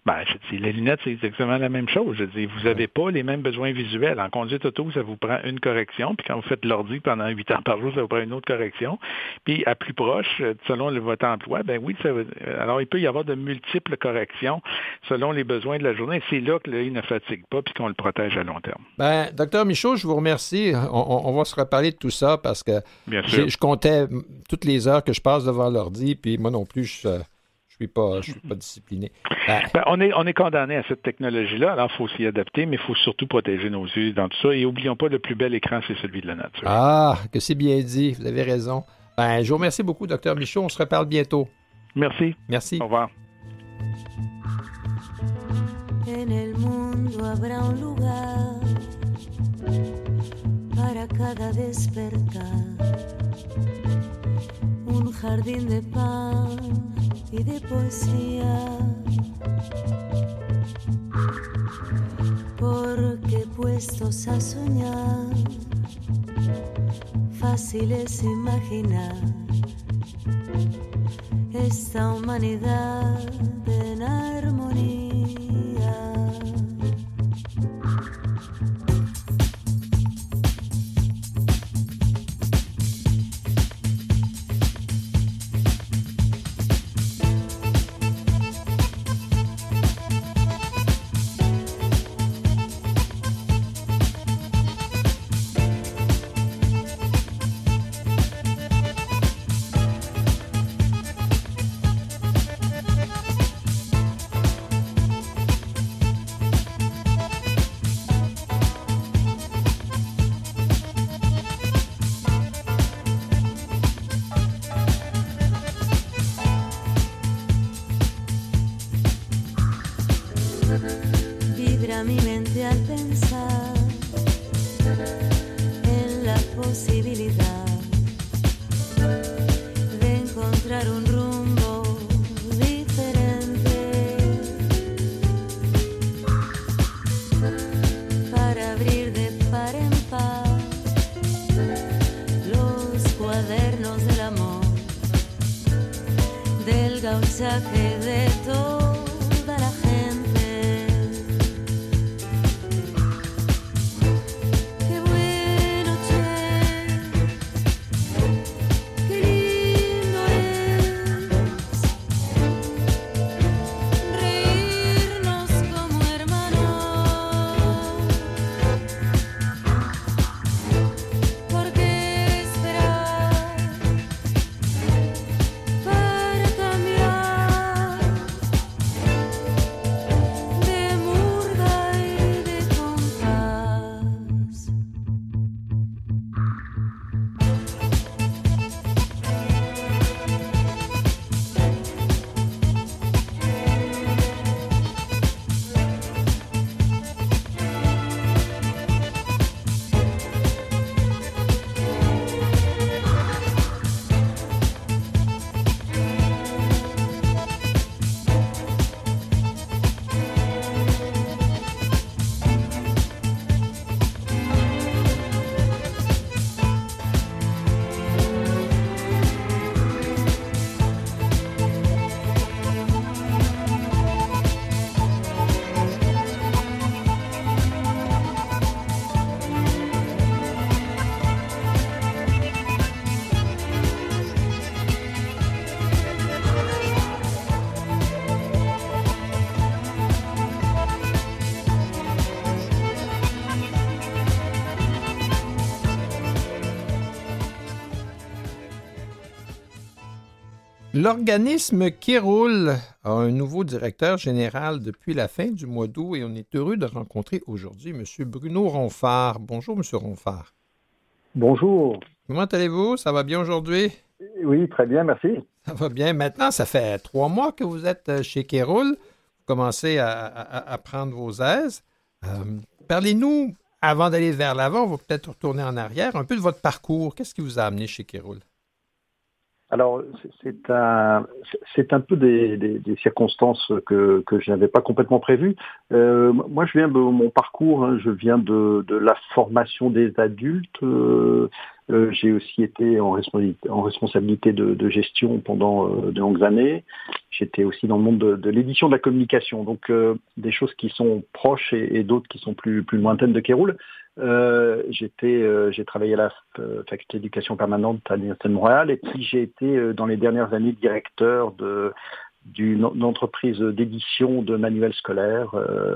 F: ben, je dis, les lunettes, c'est exactement la même chose. Je dis, vous n'avez pas les mêmes besoins visuels. En conduite auto, ça vous prend une correction, puis quand vous faites l'ordi pendant 8 heures par jour, ça vous prend une autre correction. Puis à plus proche, euh, selon le, votre emploi, ben oui, ça euh, alors il peut y avoir de multiples corrections selon les besoins de la journée. C'est là que l'œil ne fatigue pas, puis qu'on le protège à long terme.
B: Ben, docteur Michaud, je vous remercie. On va se reparler de tout ça parce que je comptais toutes les heures que je passe devant l'ordi, puis moi non plus, je, je suis pas, je suis pas discipliné. Ben,
F: Ben, on, est, on est condamné à cette technologie-là, alors il faut s'y adapter, mais il faut surtout protéger nos yeux dans tout ça. Et oublions pas, le plus bel écran, c'est celui de la nature.
B: ah, que c'est bien dit. Vous avez raison. Ben, je vous remercie beaucoup, docteur Michaud. On se reparle bientôt.
F: Merci.
B: Merci.
F: Au revoir.
G: En el mundo habrá un lugar para cada despertar, un jardín de pan y de poesía. Porque puestos a soñar, fácil es imaginar esta humanidad en armonía.
B: L'organisme qui roule a un nouveau directeur général depuis la fin du mois d'août et on est heureux de rencontrer aujourd'hui M. Bruno Ronfard. Bonjour, M. Ronfard.
H: Bonjour.
B: Comment allez-vous? Ça va bien aujourd'hui?
H: Oui, très bien, merci.
B: Ça va bien. Maintenant, ça fait trois mois que vous êtes euh, chez Kéroul. Vous commencez à, à- à prendre vos aises. Euh, Parlez-nous, avant d'aller vers l'avant, on va peut-être retourner en arrière, un peu de votre parcours. Qu'est-ce qui vous a amené chez Kéroul?
H: Alors, c'est- un, c'est un peu des, circonstances que, que je n'avais pas complètement prévues. Euh, moi, je viens de mon parcours, hein, je viens de, la formation des adultes. Euh, euh, J'ai aussi été en responsabilité, de, gestion pendant de longues années. J'étais aussi dans le monde de, l'édition de la communication, donc des choses qui sont proches et, et d'autres qui sont plus, plus lointaines de Kéroul. Euh, j'étais, euh, j'ai travaillé à la euh, faculté d'éducation permanente à l'Université de Montréal et puis j'ai été euh, dans les dernières années directeur de d'une en- entreprise d'édition de manuels scolaires euh,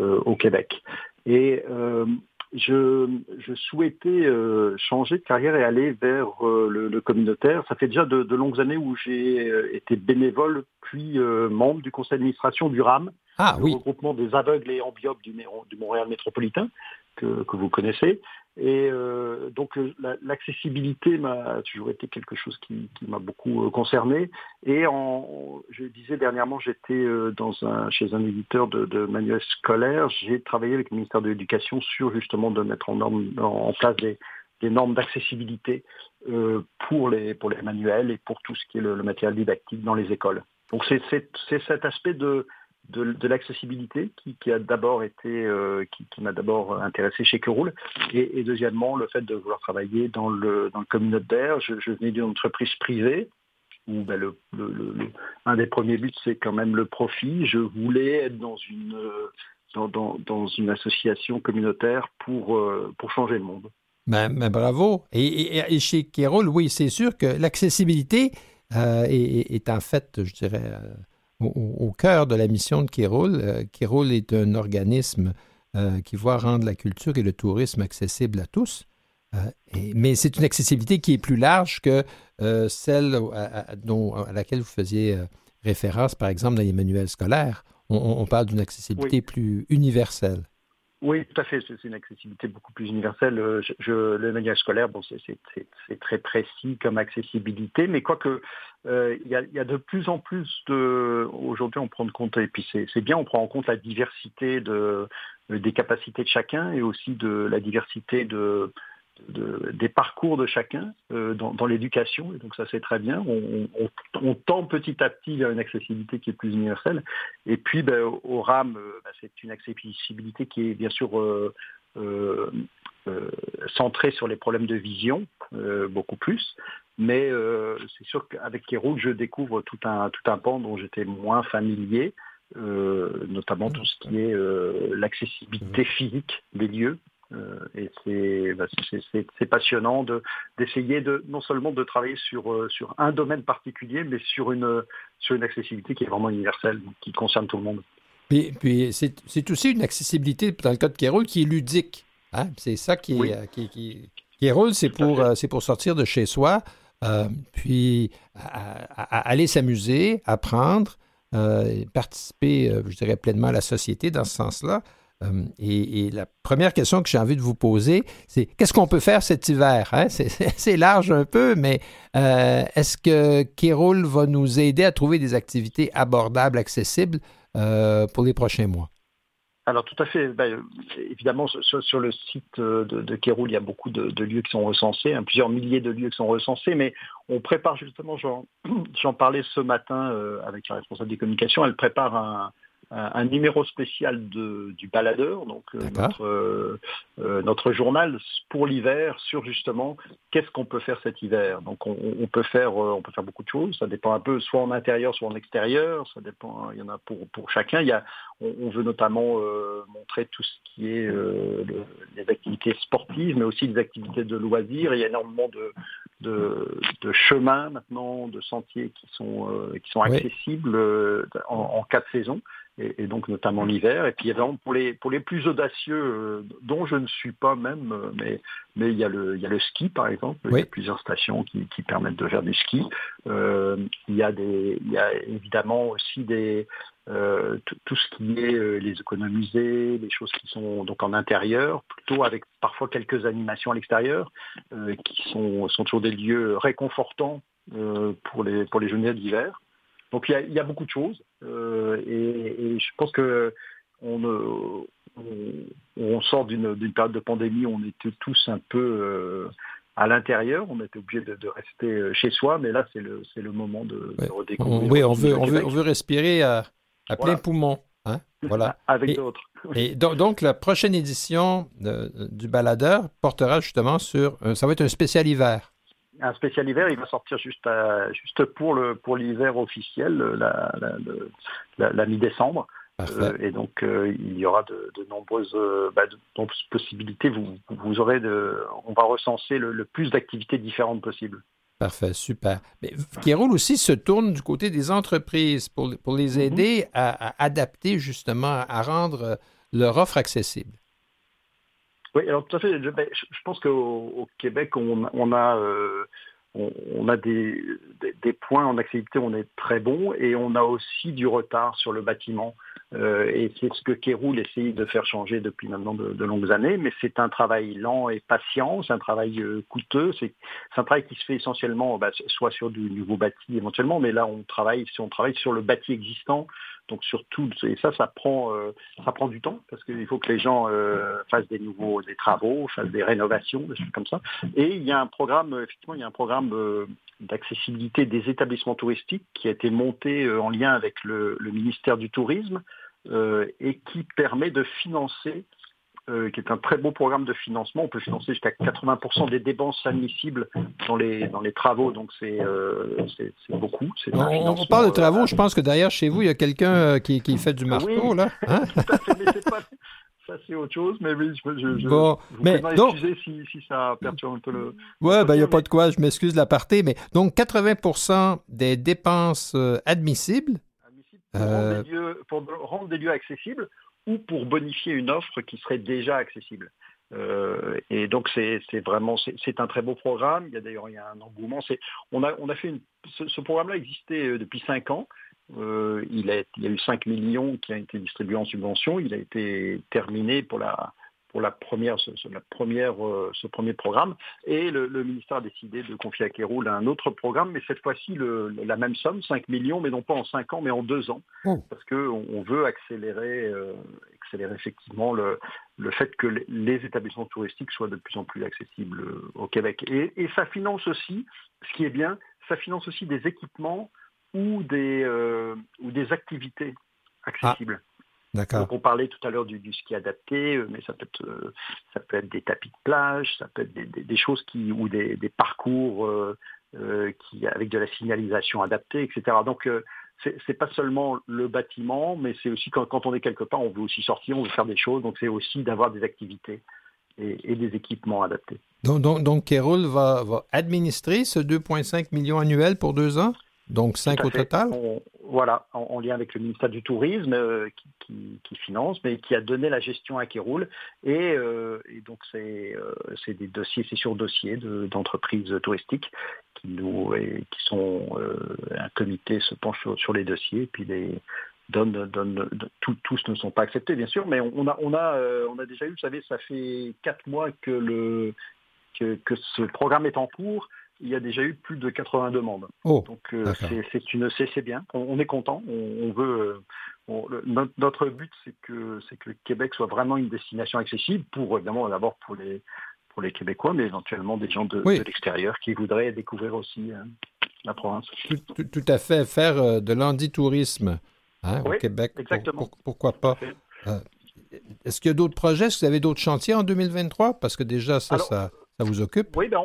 H: euh, au Québec. Et euh, je, je souhaitais euh, changer de carrière et aller vers le, le communautaire. Ça fait déjà de, de longues années où j'ai été bénévole puis euh, membre du conseil d'administration du RAM,
B: Ah
H: le
B: oui,
H: regroupement des aveugles et du, Méro- du Montréal métropolitain, que, vous connaissez. Et euh, donc euh, la- l'accessibilité m'a toujours été quelque chose qui, m'a beaucoup euh, concerné. Et en, je disais dernièrement, j'étais dans un, chez un éditeur de, manuels scolaires. J'ai travaillé avec le ministère de l'Éducation sur justement de mettre en, norme- en place des, normes d'accessibilité pour les pour les manuels et pour tout ce qui est le, le matériel didactique dans les écoles. Donc c'est cet aspect de de, l'accessibilité qui, a d'abord été euh, qui, m'a d'abord intéressé chez Keroul et, deuxièmement le fait de vouloir travailler dans le communautaire. Je, venais d'une entreprise privée où ben, un des premiers buts c'est quand même le profit. Je voulais être dans une dans, une association communautaire pour euh, pour changer le monde.
B: ben, ben, bravo. Et, chez Kéroul, oui, c'est sûr que l'accessibilité euh, est, est- en fait, je dirais, au, cœur de la mission de Kéroul. Euh, Kéroul est un organisme euh, qui voit rendre la culture et le tourisme accessibles à tous. Euh, et- mais c'est une accessibilité qui est plus large que euh, celle à, à- dont, à laquelle vous faisiez euh, référence, par exemple, dans les manuels scolaires. On, on- on parle d'une accessibilité plus universelle.
H: Oui, tout à fait. C'est une accessibilité beaucoup plus universelle. Euh, Je, je- le manuel scolaire, bon, c'est- très précis comme accessibilité, mais quoique euh, il y, a, y a de plus en plus de. Aujourd'hui, on prend en compte et puis c'est c'est bien, on prend en compte la diversité de des capacités de chacun et aussi de la diversité de, de- des parcours de chacun euh, dans, dans l'éducation. Et donc ça, c'est très bien. On, on, on tend petit à petit vers une accessibilité qui est plus universelle. Et puis, ben, au- au RAM, euh, ben, c'est une accessibilité qui est bien sûr euh, euh, euh, centrée sur les problèmes de vision, euh, beaucoup plus. Mais euh, c'est sûr qu'avec Kéroul, je découvre tout un, tout un pan dont j'étais moins familier, euh, notamment tout ce qui est euh, l'accessibilité physique des lieux. Euh, et c'est bah, passionnant de d'essayer de non seulement de travailler sur euh, sur un domaine particulier, mais sur une sur une accessibilité qui est vraiment universelle, qui concerne tout le monde.
B: Puis, puis c'est aussi une accessibilité, dans le cas de Kéroul, qui est ludique. hein. C'est ça qui est.
H: Oui.
B: euh, qui, c'est pour, sortir de chez soi, euh, puis à- à- à aller s'amuser, apprendre, participer, je dirais, pleinement à la société dans ce sens-là. Euh, et, la première question que j'ai envie de vous poser, c'est qu'est-ce qu'on peut faire cet hiver? hein? C'est- large un peu, mais euh, est-ce que Kéroul va nous aider à trouver des activités abordables, accessibles euh, pour les prochains mois?
H: Alors tout à fait. Ben, évidemment, sur, le site de, de il y a beaucoup de, lieux qui sont recensés, hein, plusieurs milliers de lieux qui sont recensés, mais on prépare justement, j'en parlais ce matin avec la responsable des communications, elle prépare un, un, numéro spécial de, du baladeur, donc euh, notre, euh, euh, notre journal pour l'hiver sur justement qu'est-ce qu'on peut faire cet hiver. Donc on, on peut faire euh, on peut faire beaucoup de choses, ça dépend un peu soit en intérieur, soit en extérieur, ça dépend, il y en a pour, pour chacun. Il y a on, on veut notamment euh, montrer tout ce qui est euh, le- les activités sportives, mais aussi les activités de loisirs. Il y a énormément de, de, de chemins maintenant, de sentiers qui sont, euh, qui sont accessibles en, en cas de saison, et, et donc notamment l'hiver. Et puis évidemment pour les, pour les plus audacieux, euh, dont je ne suis pas même, euh, mais, mais il, y a le, il y a le ski par exemple, il y a plusieurs stations qui, qui permettent de faire du ski. Euh, il, y a des, il y a évidemment aussi des, euh, tout, ce qui est euh, les économiser, les choses qui sont donc en intérieur, plutôt avec parfois quelques animations à l'extérieur, euh, qui sont, sont toujours des lieux réconfortants pour les pour les journées d'hiver. Donc il y a, il y a beaucoup de choses euh, et, et je pense que on, euh, on, on sort d'une période de pandémie, où on était tous un peu euh, à l'intérieur, on était obligé de, de rester chez soi, mais là c'est le moment de, redécouvrir.
B: Oui, on veut,
H: le
B: on veut,
H: Québec
B: on veut respirer à, à plein
H: Voilà.
B: poumon. Hein? Voilà.
H: avec d'autres.
B: Et donc, donc, la prochaine édition de- du baladeur portera justement sur. ça va être un spécial hiver.
H: Un spécial hiver, il va sortir juste, à- juste pour le pour l'hiver officiel, la, la, le- la- la mi-décembre.
B: Parfait.
H: Euh, et donc euh, il y aura de, de nombreuses, euh, bah, de nombreuses possibilités. Vous, vous aurez de, on va recenser le, le plus d'activités différentes possibles.
B: Parfait, super. Mais Kéroul aussi se tourne du côté des entreprises pour, pour les
H: Mhm.
B: aider à, à adapter justement, à rendre euh, leur offre accessible.
H: Oui, alors tout à fait. Je, ben, pense qu'au au Québec, on, on a, euh, on, a des, points en accessibilité, on est très bon, et on a aussi du retard sur le bâtiment. Euh, et c'est ce que Kéroul essaye de faire changer depuis maintenant de, longues années, mais c'est un travail lent et patient, c'est un travail euh, coûteux, c'est c'est un travail qui se fait essentiellement bah, soit sur du nouveau bâti éventuellement, mais là on travaille, si on travaille sur le bâti existant, donc surtout, et ça, ça prend, euh, ça prend du temps parce qu'il faut que les gens euh, fassent des nouveaux, des travaux, fassent des rénovations, des choses comme ça. Et il y a un programme, euh, effectivement, il y a un programme euh, d'accessibilité des établissements touristiques qui a été monté euh, en lien avec le, le ministère du Tourisme euh, et qui permet de financer euh, qui est un très beau programme de financement. On peut financer jusqu'à 80% des dépenses admissibles dans les, dans les travaux, donc c'est euh, beaucoup.
B: On, on parle de
H: euh,
B: travaux. Je pense que derrière chez vous, il y a quelqu'un qui, qui fait du marteau,
H: Oui.
B: là. Hein?
H: Tout à fait, mais c'est pas... Ça, c'est autre chose, mais oui, je, je, je,
B: Bon,
H: je vous
B: mais donc-
H: si, si ça perturbe un peu le...
B: Ouais, ben, il n'y a
H: mais-
B: pas de quoi. Je m'excuse de l'aparté. Mais donc, 80% des dépenses admissibles.
H: admissible pour, rendre des lieux, pour rendre des lieux accessibles ou pour bonifier une offre qui serait déjà accessible. Euh, et donc c'est vraiment c'est un très beau programme. Il y a d'ailleurs un engouement. On a on a fait une, ce, programme-là existait euh, depuis cinq ans. Euh, il, a, y a eu 5 millions qui a été distribué en subvention. Il a été terminé pour la pour la première ce, la première euh, ce premier programme et le, le ministère a décidé de confier à Kéroul un autre programme, mais cette fois-ci la même somme, 5 millions, mais non pas en 5 ans, mais en 2 ans,
B: Oh.
H: parce qu'on on veut accélérer, euh, accélérer effectivement le, le fait que les, établissements touristiques soient de plus en plus accessibles euh, au Québec. Et, et ça finance aussi, ce qui est bien, ça finance aussi des équipements ou des, euh, ou des activités accessibles. Donc on parlait tout à l'heure du, du ski adapté, euh, mais ça peut être euh, ça peut être des tapis de plage, ça peut être des, des- des choses qui ou des, des parcours euh, euh, qui avec de la signalisation adaptée, etc. Donc c'est c'est pas seulement le bâtiment, mais c'est aussi quand, quand on est quelque part, on veut aussi sortir, on veut faire des choses. Donc c'est aussi d'avoir des activités et, et des équipements adaptés.
B: Donc, donc, donc Kéroul va, va administrer ce 2,5 millions annuel pour deux ans? Donc, 5
H: Tout à
B: au
H: fait.
B: total.
H: On- voilà, en, en lien avec le ministère du Tourisme euh, qui, qui- qui finance, mais qui a donné la gestion à Kéroul. Et, euh, et donc c'est euh, c'est des dossiers, c'est sur dossier de- d'entreprises touristiques qui nous et qui sont un comité se penche sur, sur les dossiers, puis les donne, tout- tous ne sont pas acceptés bien sûr, mais on, a on a on a déjà eu, vous savez, ça fait quatre mois que le que, que ce programme est en cours. Il y a déjà eu plus de 80 demandes.
B: Oh,
H: Donc euh, c'est une c'est bien. On, on est content. On, on veut. euh, on- le- notre, but c'est que c'est que le Québec soit vraiment une destination accessible pour évidemment d'abord pour les pour les Québécois, mais éventuellement des gens de,
B: Oui.
H: de l'extérieur qui voudraient découvrir aussi euh, la province.
B: tout, tout- tout à fait. Faire euh, de l'anditourisme hein, au Québec.
H: exactement.
B: pour- pourquoi pas? Est-ce qu'il y a d'autres projets? Est-ce que vous avez d'autres chantiers en 2023? Parce que déjà, ça,
H: Alors,
B: ça, ça vous occupe?
H: Oui, ben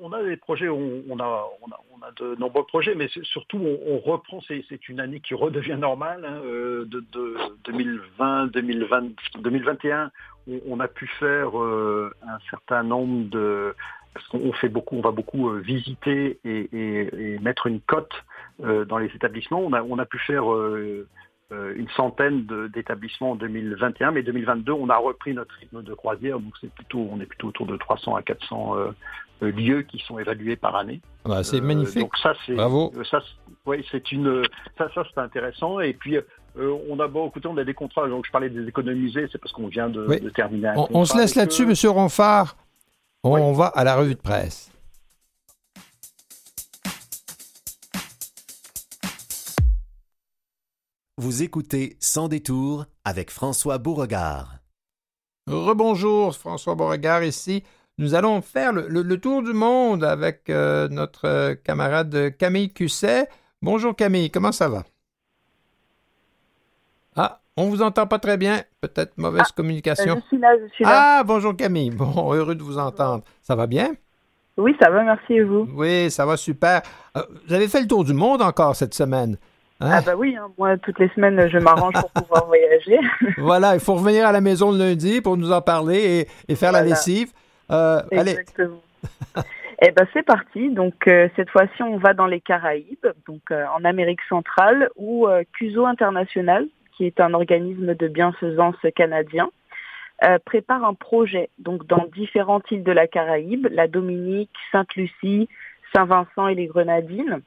H: on, a des projets, on, on a, a, de nombreux projets, mais surtout on, reprend, c'est une année qui redevient normale, hein, euh, de, de 2020, 2020, 2021, on, a pu faire euh, un certain nombre de, parce qu'on fait beaucoup, on va beaucoup euh, visiter et, et, et, mettre une cote dans les établissements. On a, on a pu faire une centaine d'établissements en 2021, mais 2022, on a repris notre rythme de croisière, donc c'est plutôt, on est plutôt autour de 300 à 400 lieux qui sont évalués par année.
B: Ah bah, c'est magnifique. donc
H: ça, c'est,
B: Bravo.
H: Ça, oui, c'est une, ça, ça c'est intéressant. Et puis euh, on a bon, écoutez, on a des contrats. Donc je parlais des économisés, c'est parce qu'on vient de,
B: Oui.
H: de terminer. Un
B: On, on se laisse là-dessus. Monsieur Ronfard. On,
H: Oui.
B: on va à la revue de presse.
A: Vous écoutez Sans détour avec François Beauregard.
B: Rebonjour, François Beauregard ici. Nous allons faire le, le- le tour du monde avec euh, notre euh, camarade Camille Cusset. Bonjour Camille, comment ça va? Ah, on vous entend pas très bien. Peut-être mauvaise communication.
I: Je suis là, je suis là.
B: Ah, bonjour Camille. Bon, heureux de vous entendre. Ça va bien?
I: Oui, ça va, merci et vous?
B: Oui, ça va super. Euh, vous avez fait le tour du monde encore cette semaine. Hein?
I: Ah bah oui, hein, moi toutes les semaines je m'arrange pour pouvoir voyager.
B: Voilà, il faut revenir à la maison le lundi pour nous en parler et, et faire la lessive. Euh, allez,
I: Exactement. Eh ben c'est parti. Donc euh, cette fois-ci on va dans les Caraïbes, donc euh, en Amérique centrale, où CUSO International, qui est un organisme de bienfaisance canadien, prépare un projet donc dans différentes îles de la Caraïbe, la Dominique, Sainte-Lucie, Saint-Vincent et les Grenadines,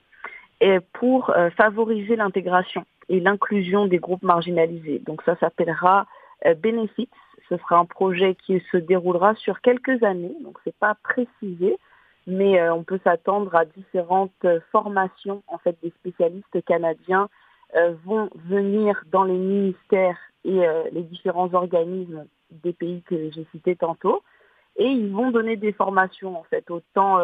I: et pour euh, favoriser l'intégration et l'inclusion des groupes marginalisés. Donc ça s'appellera euh, Benefits. Ce sera un projet qui se déroulera sur quelques années, donc c'est pas précisé, mais euh, on peut s'attendre à différentes euh, formations. En fait, des spécialistes canadiens euh, vont venir dans les ministères et euh, les différents organismes des pays que j'ai cités tantôt, et ils vont donner des formations en fait autant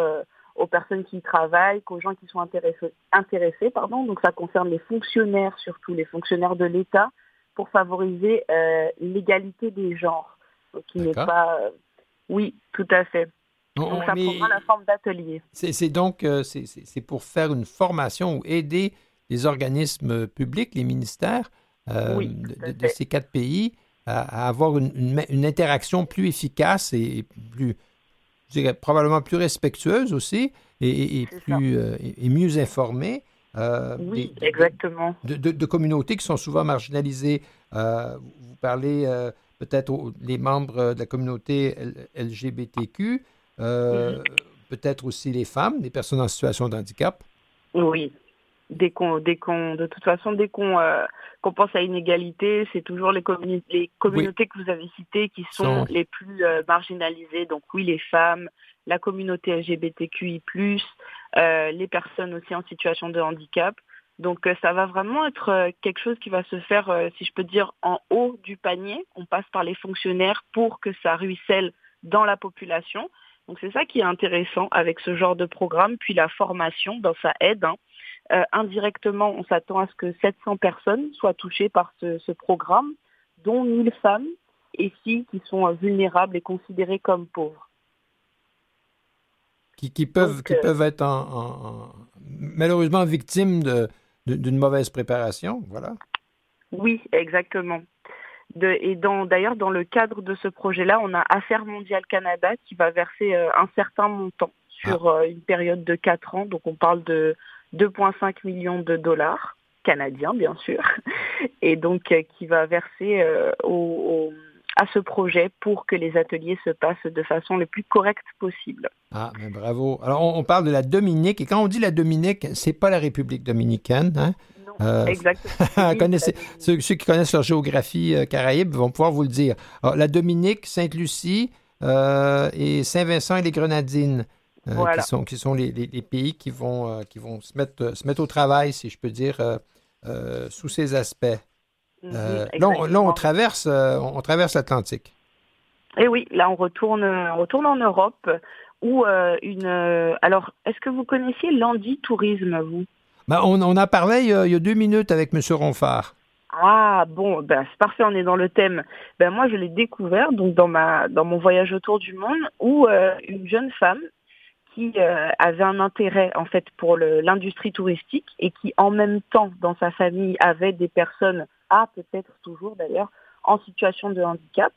I: aux personnes qui y travaillent qu'aux gens qui sont intéressés. intéressés pardon. Donc ça concerne les fonctionnaires, surtout les fonctionnaires de l'État, pour favoriser euh, l'égalité des genres, qui n'est pas. euh, Oui, tout à fait.
B: on-
I: Donc ça prendra la forme d'atelier.
B: c'est donc euh, c'est- pour faire une formation ou aider les organismes publics, les ministères euh,
I: Oui,
B: de, ces quatre pays à, à avoir une, une ma- une interaction plus efficace et plus, je dirais, probablement plus respectueuse aussi et, plus euh, et, mieux informée. euh,
I: Oui,
B: des-
I: exactement.
B: de, de- de communautés qui sont souvent marginalisées. Euh, vous parlez peut-être les membres de la communauté LGBTQ,
I: Mhm.
B: peut-être aussi les femmes, les personnes en situation de handicap.
I: Oui. Dès qu'on, dès qu'on, de toute façon, dès qu'on, euh, qu'on pense à inégalité, c'est toujours les, communi- les communautés que vous avez citées qui sont les plus euh, marginalisées. Donc oui, les femmes, la communauté LGBTQI+, euh, les personnes aussi en situation de handicap. Donc euh, ça va vraiment être euh, quelque chose qui va se faire, euh, si je peux dire, en haut du panier. On passe par les fonctionnaires pour que ça ruisselle dans la population. Donc c'est ça qui est intéressant avec ce genre de programme. Puis la formation, ben, ça aide. hein. Euh, indirectement, on s'attend à ce que 700 personnes soient touchées par ce, ce programme, dont 1000 femmes et filles qui sont euh, vulnérables et considérées comme pauvres.
B: Qui, qui peuvent,
I: Donc,
B: qui
I: euh,
B: peuvent être en- en- en- malheureusement victimes de- d'une mauvaise préparation. Voilà.
I: Oui, exactement. De- et d'ailleurs, dans le cadre de ce projet-là, on a Affaires mondiales Canada qui va verser euh, un certain montant sur euh, une période de 4 ans. Donc on parle de 2,5 millions de dollars canadiens, bien sûr, et donc euh, qui va verser euh, au- au- à ce projet pour que les ateliers se passent de façon le plus correcte possible.
B: Ah, mais bravo. Alors, on, on parle de la Dominique, et quand on dit la Dominique, c'est pas la République dominicaine. Hein?
I: Non,
B: Euh,
I: exactement.
B: Connaissez- ceux, ceux qui connaissent leur géographie euh, caraïbe vont pouvoir vous le dire. Alors, la Dominique, Sainte-Lucie euh, et Saint-Vincent et les Grenadines,
I: Voilà.
B: qui sont, qui sont les, les- les pays qui vont, euh, qui vont se, mettre, euh, se mettre au travail, si je peux dire, euh, euh, sous ces aspects.
I: Mhm,
B: Euh, là, on, là, on
I: exactement.
B: traverse, euh, on traverse l'Atlantique.
I: Et oui, là on retourne, on retourne en Europe où euh, une. euh, alors, est-ce que vous connaissiez l'Andy Tourisme, vous?
B: Ben, on, on en parlait il y, a, il y a deux minutes avec M. Ronfard.
I: Ah bon, ben c'est parfait, on est dans le thème. Ben moi je l'ai découvert donc dans ma dans mon voyage autour du monde où euh, une jeune femme qui euh, avait un intérêt en fait pour l'industrie touristique et qui en même temps dans sa famille avait des personnes, ah peut-être toujours d'ailleurs, en situation de handicap.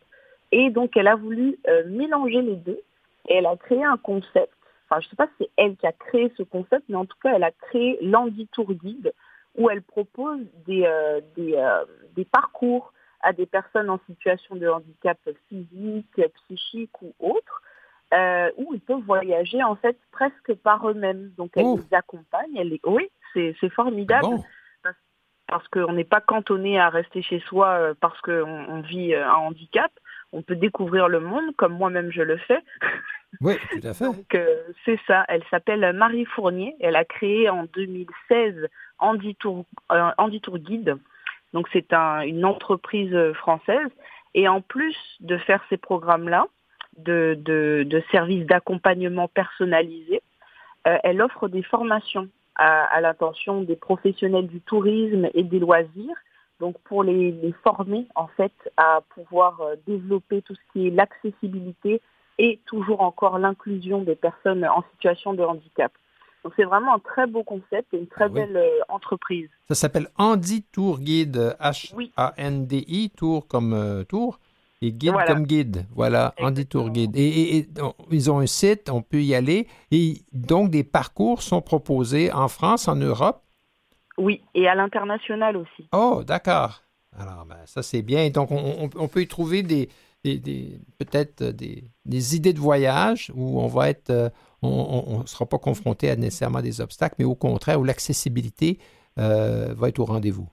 I: Et donc elle a voulu euh, mélanger les deux et elle a créé un concept enfin je sais pas si c'est elle qui a créé ce concept, mais en tout cas elle a créé l'Anditour Guide où elle propose des, euh, des, euh, des parcours à des personnes en situation de handicap physique, psychique ou autre, euh, où ils peuvent voyager en fait presque par eux-mêmes. Donc elle
B: Oh.
I: les accompagne. Elle les... Oui, c'est c'est formidable
B: Bon.
I: parce, parce qu'on n'est pas cantonné à rester chez soi euh, parce qu'on on vit euh, un handicap. On peut découvrir le monde comme moi-même je le fais.
B: Oui, tout à fait.
I: Donc euh, c'est ça. Elle s'appelle Marie Fournier. Elle a créé en 2016 Andy Tour, euh, Andy Tour Guide. Donc c'est un- une entreprise euh, française. Et en plus de faire ces programmes-là, de, de, de services d'accompagnement personnalisés, euh, elle offre des formations à, à l'intention des professionnels du tourisme et des loisirs. Donc pour les, les former en fait à pouvoir euh, développer tout ce qui est l'accessibilité et toujours encore l'inclusion des personnes en situation de handicap. Donc c'est vraiment un très beau concept et une très
B: Ah oui.
I: belle euh, entreprise.
B: Ça s'appelle Andy Tour Guide. H-A-N-D-I, Tour comme euh, tour, et guide
I: Voilà.
B: comme guide. Voilà, Andy Tour Guide. Et, et- et, on- ils ont un site, on peut y aller. Et donc, des parcours sont proposés en France, en Europe?
I: Oui, et à l'international aussi.
B: Oh, d'accord. Alors, ben, ça, c'est bien. Donc, on, peut y trouver des, des- des- peut-être des, des idées de voyage où on va être, euh, on ne sera pas confronté à nécessairement des obstacles, mais au contraire, où l'accessibilité euh, va être au rendez-vous.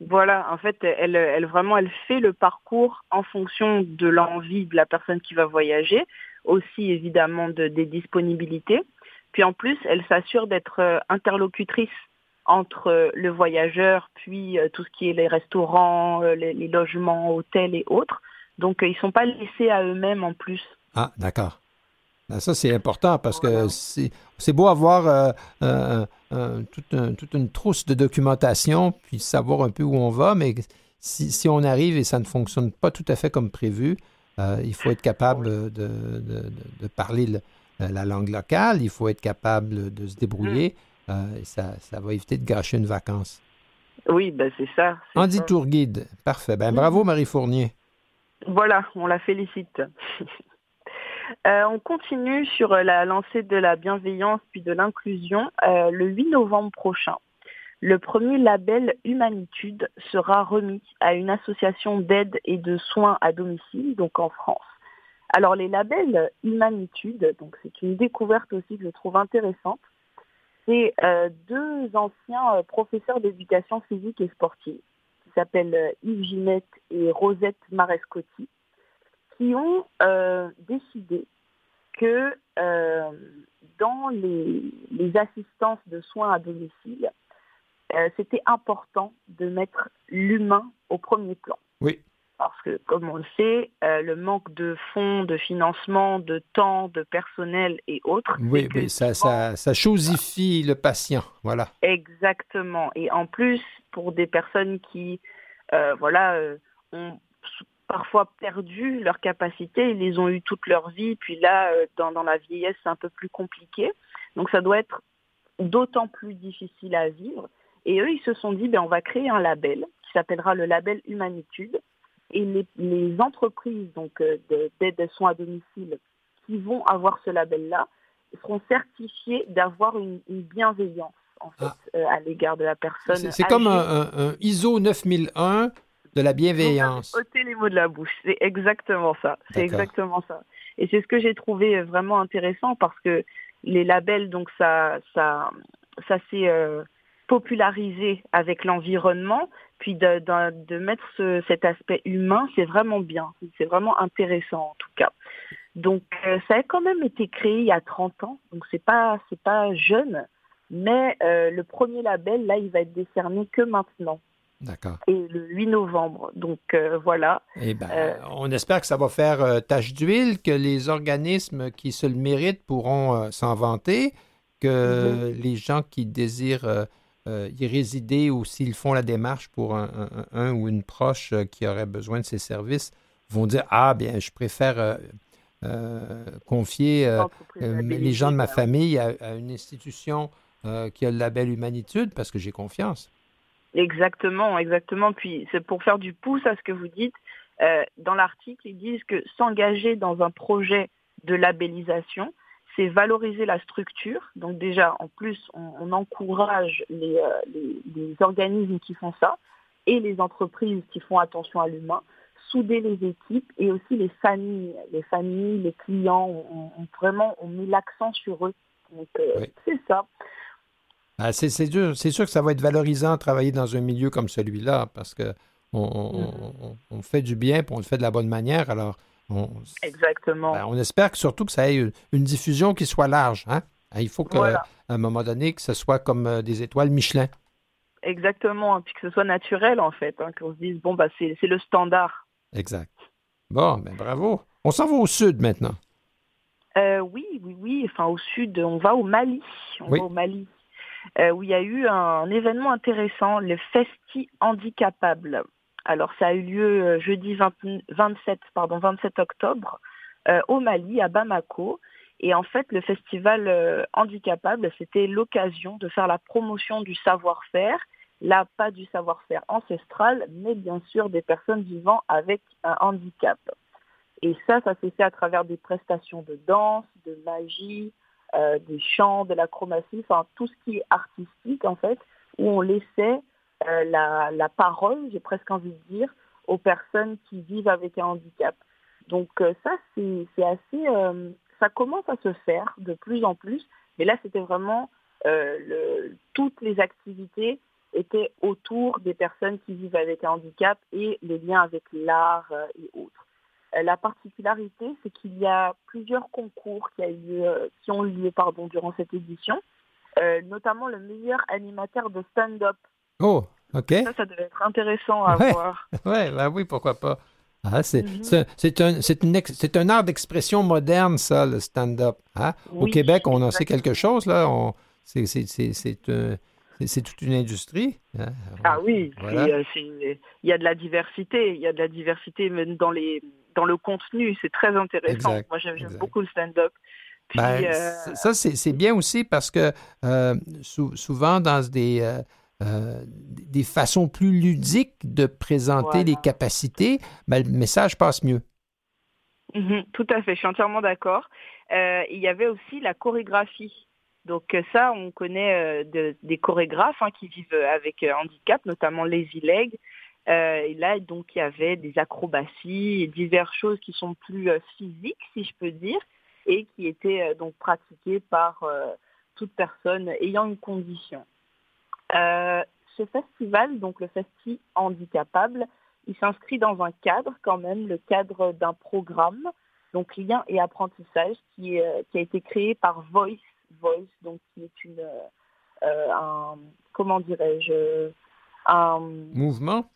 I: Voilà, en fait, elle, elle vraiment, elle fait le parcours en fonction de l'envie de la personne qui va voyager, aussi évidemment de, des disponibilités. Puis en plus, elle s'assure d'être euh, interlocutrice entre euh, le voyageur, puis euh, tout ce qui est les restaurants, les, les logements, hôtels et autres. Donc, ils sont pas laissés à eux-mêmes en plus.
B: Ah, d'accord. Ben, ça, c'est important parce que c'est beau avoir euh, euh, euh, toute, un- toute une trousse de documentation, puis savoir un peu où on va, mais si, si on arrive et ça ne fonctionne pas tout à fait comme prévu, euh, il faut être capable de, de- parler le- la langue locale, il faut être capable de se débrouiller,
I: Mm.
B: euh, et ça, ça va éviter de gâcher une vacance.
I: Oui, ben c'est ça.
B: Andy
I: ça.
B: Tour Guide, parfait. Ben, bravo Marie Fournier.
I: Voilà, on la félicite. Euh, on continue sur euh, la lancée de la bienveillance puis de l'inclusion. Euh, le 8 novembre prochain, le premier label Humanitude sera remis à une association d'aide et de soins à domicile, donc en France. Alors les labels Humanitude, donc c'est une découverte aussi que je trouve intéressante. C'est deux anciens professeurs d'éducation physique et sportive qui s'appellent Yves Ginette et Rosette Marescotti qui ont euh, décidé que euh, dans les, les assistances de soins à domicile, euh, c'était important de mettre l'humain au premier plan.
B: Oui.
I: Parce que, comme on le sait, le manque de fonds, de financement, de temps, de personnel et autres.
B: Oui, oui, ça, ça, ça chosifie le patient. Voilà.
I: Exactement. Et en plus, pour des personnes qui, voilà, ont parfois perdu leur capacité, ils les ont eu toute leur vie, puis là, euh, dans, dans la vieillesse, c'est un peu plus compliqué. Donc ça doit être d'autant plus difficile à vivre. Et eux, ils se sont dit, ben, on va créer un label qui s'appellera le label Humanitude. Et les, les entreprises donc euh, de- d'aide à soins à domicile qui vont avoir ce label-là seront certifiées d'avoir une, une bienveillance en fait,
B: Ah.
I: euh, à l'égard de la personne.
B: C'est comme
I: âgée.
B: un, un- un ISO 9001 de la bienveillance.
I: Ôté les mots de la bouche. C'est exactement ça. C'est exactement ça. Et c'est ce que j'ai trouvé euh, vraiment intéressant parce que les labels, donc ça, ça, ça s'est euh, popularisé avec l'environnement, puis de, de- de mettre ce- cet aspect humain, c'est vraiment bien. C'est vraiment intéressant en tout cas. Donc euh, ça a quand même été créé il y a 30 ans, donc c'est pas c'est pas jeune, mais euh, le premier label là, il va être décerné que maintenant
B: D'accord.
I: et le 8 novembre. Donc euh, voilà.
B: Eh ben,
I: Euh,
B: on espère que ça va faire euh, tache d'huile, que les organismes qui se le méritent pourront euh, s'en vanter, que les gens qui désirent y résider ou s'ils font la démarche pour un, un- un ou une proche qui aurait besoin de ces services vont dire Ah, bien, je préfère confier les gens de ma
I: oui.
B: famille à, à une institution qui a le label Humanitude parce que j'ai confiance.
I: Exactement, exactement. Puis c'est pour faire du pouce à ce que vous dites. euh, dans l'article, ils disent que s'engager dans un projet de labellisation, c'est valoriser la structure. Donc déjà, en plus, on, on encourage les, euh, les, les organismes qui font ça et les entreprises qui font attention à l'humain, souder les équipes et aussi les familles. Les familles, les clients, on, on vraiment, on met l'accent sur eux. Donc euh,
B: Oui.
I: c'est ça.
B: Ah, c'est c'est sûr que ça va être valorisant de travailler dans un milieu comme celui-là parce que on, on- on- on fait du bien puis on le fait de la bonne manière. Alors, on,
I: Exactement.
B: ben, on espère que surtout que ça ait une, diffusion qui soit large. Hein? Ah, Il faut qu'à
I: Voilà.
B: un moment donné, que ce soit comme euh, des étoiles Michelin.
I: Exactement. Puis que ce soit naturel, en fait. hein, qu'on se dise, bon, bah, c'est c'est le standard.
B: Exact. Bon, ben bravo. On s'en va au sud maintenant.
I: Euh, oui, oui, oui. Enfin, au sud, on va au Mali. On
B: Oui.
I: va au Mali. Euh, où il y a eu un événement intéressant, le Festi Handicapable. Alors, ça a eu lieu euh, jeudi 20 27, pardon, 27 octobre euh, au Mali, à Bamako. Et en fait, le festival euh, Handicapable, c'était l'occasion de faire la promotion du savoir-faire. Là, pas du savoir-faire ancestral, mais bien sûr des personnes vivant avec un handicap. Et ça, ça s'est fait à travers des prestations de danse, de magie, euh, des chants, de l'acrobatie, enfin tout ce qui est artistique en fait, où on laissait euh, la, la parole, j'ai presque envie de dire, aux personnes qui vivent avec un handicap. Donc euh, ça, c'est assez, euh, ça commence à se faire de plus en plus, mais là c'était vraiment euh, le, toutes les activités étaient autour des personnes qui vivent avec un handicap et les liens avec l'art euh, et autres. Euh, La particularité, c'est qu'il y a plusieurs concours qui, a eu lieu, euh, qui ont eu lieu pardon, durant cette édition, euh, notamment le meilleur animateur de stand-up.
B: Oh, OK.
I: Ça, ça devait être intéressant à
B: Ouais.
I: voir.
B: Ouais, ben oui, pourquoi pas. Ah, c'est c'est- c'est un, un art d'expression moderne, ça, le stand-up. hein? Au
I: Oui,
B: Québec, on en sait quelque chose, là. C'est toute une industrie. hein?
I: Ah oui,
B: Voilà.
I: euh, il y a de la diversité, il y a de la diversité même dans, les, dans le contenu, c'est très intéressant.
B: Exact,
I: Moi, j'aime beaucoup le stand-up.
B: Ben,
I: euh,
B: Ça, c'est bien aussi parce que euh, sou- souvent, dans des, euh, des façons plus ludiques de présenter
I: Voilà.
B: les capacités, ben, le message passe mieux.
I: Mhm, tout à fait, je suis entièrement d'accord. Il y avait aussi la chorégraphie. Donc ça, on connaît de- des chorégraphes hein, qui vivent avec handicap, notamment Lazy Leg. Euh, et là, donc, il y avait des acrobaties et diverses choses qui sont plus euh, physiques, si je peux dire, et qui étaient euh, donc pratiquées par euh, toute personne ayant une condition. Ce festival, donc le Festi Handicapable, il s'inscrit dans un cadre quand même, le cadre d'un programme, donc lien et apprentissage, qui, euh, qui a été créé par Voice, Voice, donc qui est une, euh, un, comment dirais-je, un,
B: Mouvement?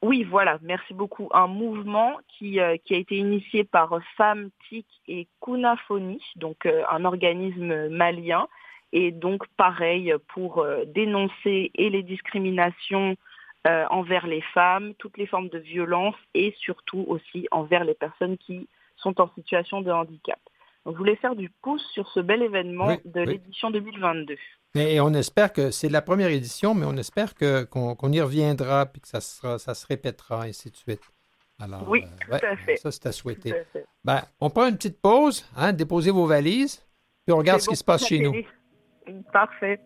I: Oui, voilà, merci beaucoup. Un mouvement qui, euh, a été initié par Femmes, TIC et Kunafoni, donc euh, un organisme malien. Et donc pareil pour euh, dénoncer et les discriminations envers les femmes, toutes les formes de violence et surtout aussi envers les personnes qui sont en situation de handicap. Donc, je voulais faire du pouce sur ce bel événement
B: Oui,
I: de
B: oui.
I: l'édition 2022.
B: Et on espère que c'est la première édition, mais on espère que- qu'on qu'on y reviendra puis que ça, sera, ça se répétera, ainsi de suite. Alors,
I: Oui,
B: euh,
I: tout à fait.
B: Ça, c'est à souhaiter.
I: À fait.
B: Ben, on prend une petite pause, hein, déposez vos valises, puis on regarde
I: C'est
B: ce qui se passe chez nous.
I: Parfait.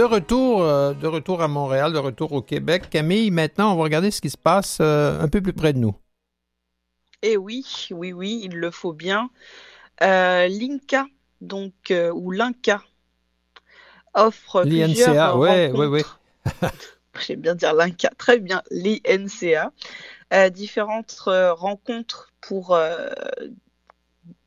B: De retour, euh, de retour à Montréal, de retour au Québec. Camille, maintenant, on va regarder ce qui se passe euh, un peu plus près de nous.
J: Eh oui, oui, oui, il le faut bien. Euh, L'INCA, donc, ou l'INCA, offre plusieurs
B: L'INCA, ouais, ouais.
J: rencontres. J'aime bien dire l'INCA, très bien, l'INCA. Différentes rencontres pour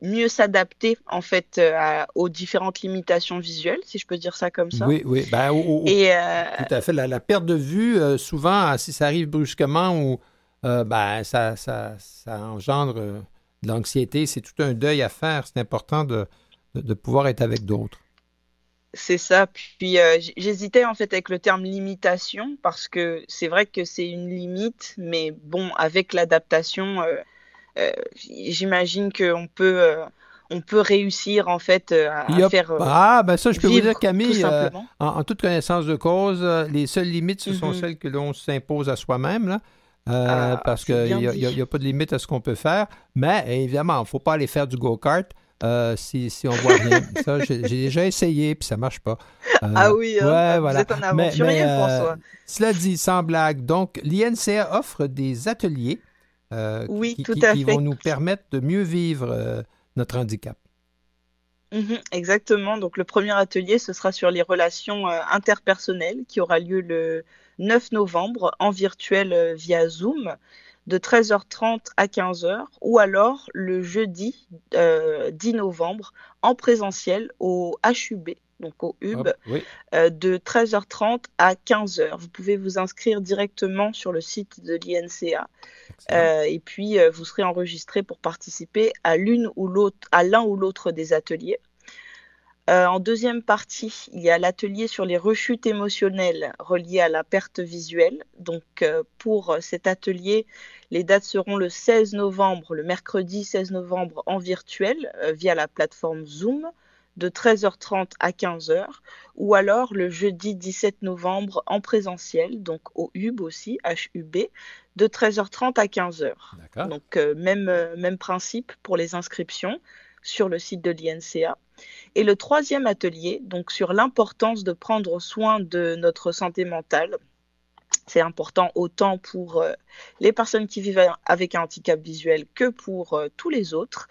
J: mieux s'adapter en fait euh, à- aux différentes limitations visuelles, si je peux dire ça comme ça.
B: Oui, oui. Ben,
J: Et euh,
B: Tout à fait. La, la perte de vue, euh, souvent, si ça arrive brusquement ou ben, ça, ça, ça engendre de l'anxiété, c'est tout un deuil à faire. C'est important de, de, de pouvoir être avec d'autres.
J: C'est ça. Puis euh, j'hésitais en fait avec le terme limitation parce que c'est vrai que c'est une limite, mais bon, avec l'adaptation, euh, j'imagine qu'on peut, euh, on peut réussir en fait euh, à, faire. euh,
B: ah, ben ça, je peux vous
J: vivre,
B: dire, Camille,
J: tout
B: euh, en, en toute connaissance de cause, euh, les seules limites, ce sont
J: Mhm.
B: celles que l'on s'impose à soi-même, là. Euh,
J: Ah,
B: parce qu'il n'y a, pas de limite à ce qu'on peut faire. Mais évidemment, il ne faut pas aller faire du go-kart euh, si, si on voit rien. ça, j'ai déjà essayé, puis ça ne marche pas. Euh,
J: Ah oui, hein,
B: ouais,
J: vous
B: voilà.
J: êtes un
B: Mais-
J: aventurier,
B: mais, euh,
J: François.
B: Cela dit, sans blague, donc l'INCA offre des ateliers euh,
J: Oui,
B: qui,
J: tout
B: qui-
J: à
B: qui
J: fait.
B: vont nous permettre de mieux vivre euh, notre handicap.
J: Mhm, exactement. Donc le premier atelier, ce sera sur les relations euh, interpersonnelles qui aura lieu le 9 novembre en virtuel via Zoom de 13h30 à 15h ou alors le jeudi euh, 10 novembre en présentiel au HUB, donc au HUB,
B: Hop, oui.
J: euh, de 13h30 à 15h. Vous pouvez vous inscrire directement sur le site de l'INCA euh, et puis euh, vous serez enregistré pour participer à l'une ou l'autre, à l'un ou l'autre des ateliers. En deuxième partie, il y a l'atelier sur les rechutes émotionnelles reliées à la perte visuelle. Donc, pour cet atelier, les dates seront le 16 novembre, le mercredi 16 novembre en virtuel via la plateforme Zoom de 13h30 à 15h ou alors le jeudi 17 novembre en présentiel, donc au HUB aussi, HUB, de 13h30 à 15h.
B: D'accord.
J: Donc, euh, même, euh, même principe pour les inscriptions sur le site de l'INCA. Et le troisième atelier, donc sur l'importance de prendre soin de notre santé mentale. C'est important autant pour euh, les personnes qui vivent avec un handicap visuel que pour euh, tous les autres.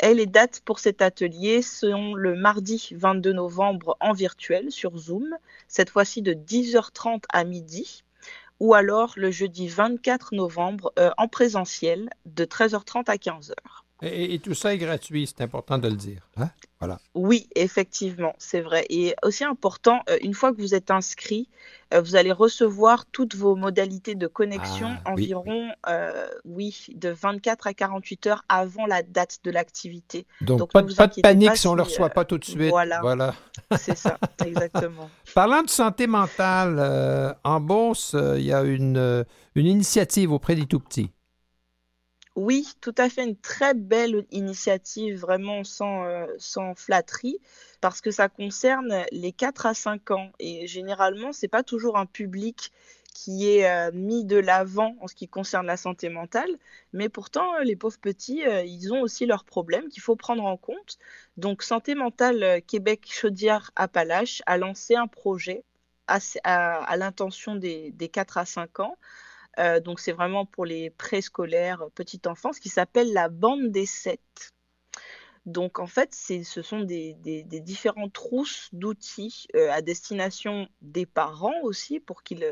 J: Et les dates pour cet atelier sont le mardi 22 novembre en virtuel sur Zoom, cette fois-ci de 10h30 à midi, ou alors le jeudi 24 novembre euh, en présentiel de 13h30 à 15h.
B: Et, et tout ça est gratuit, c'est important de le dire. hein? Voilà.
J: Oui, effectivement, c'est vrai. Et aussi important, euh, une fois que vous êtes inscrit, euh, vous allez recevoir toutes vos modalités de connexion
B: Ah, oui,
J: environ, euh, oui, de 24 à 48 heures avant la date de l'activité.
B: Donc,
J: Donc,
B: pas,
J: ne
B: de- pas panique
J: pas
B: si on ne le reçoit
J: euh,
B: pas tout de suite.
J: voilà.
B: voilà.
J: C'est ça, exactement.
B: Parlant de santé mentale, euh, en euh, il y a une, une initiative auprès des tout-petits.
J: Oui, tout à fait, une très belle initiative, vraiment sans, euh, sans flatterie, parce que ça concerne les 4 à 5 ans. Et généralement, c'est pas toujours un public qui est euh, mis de l'avant en ce qui concerne la santé mentale, mais pourtant, les pauvres petits, euh, ils ont aussi leurs problèmes qu'il faut prendre en compte. Donc, Santé mentale Québec Chaudière-Appalaches a lancé un projet à l'intention des, des 4 à 5 ans. Euh, donc c'est vraiment pour les préscolaires, euh, petite enfance, qui s'appelle la bande des sept. Donc en fait, ce sont des, différentes trousses d'outils euh, à destination des parents aussi pour qu'ils,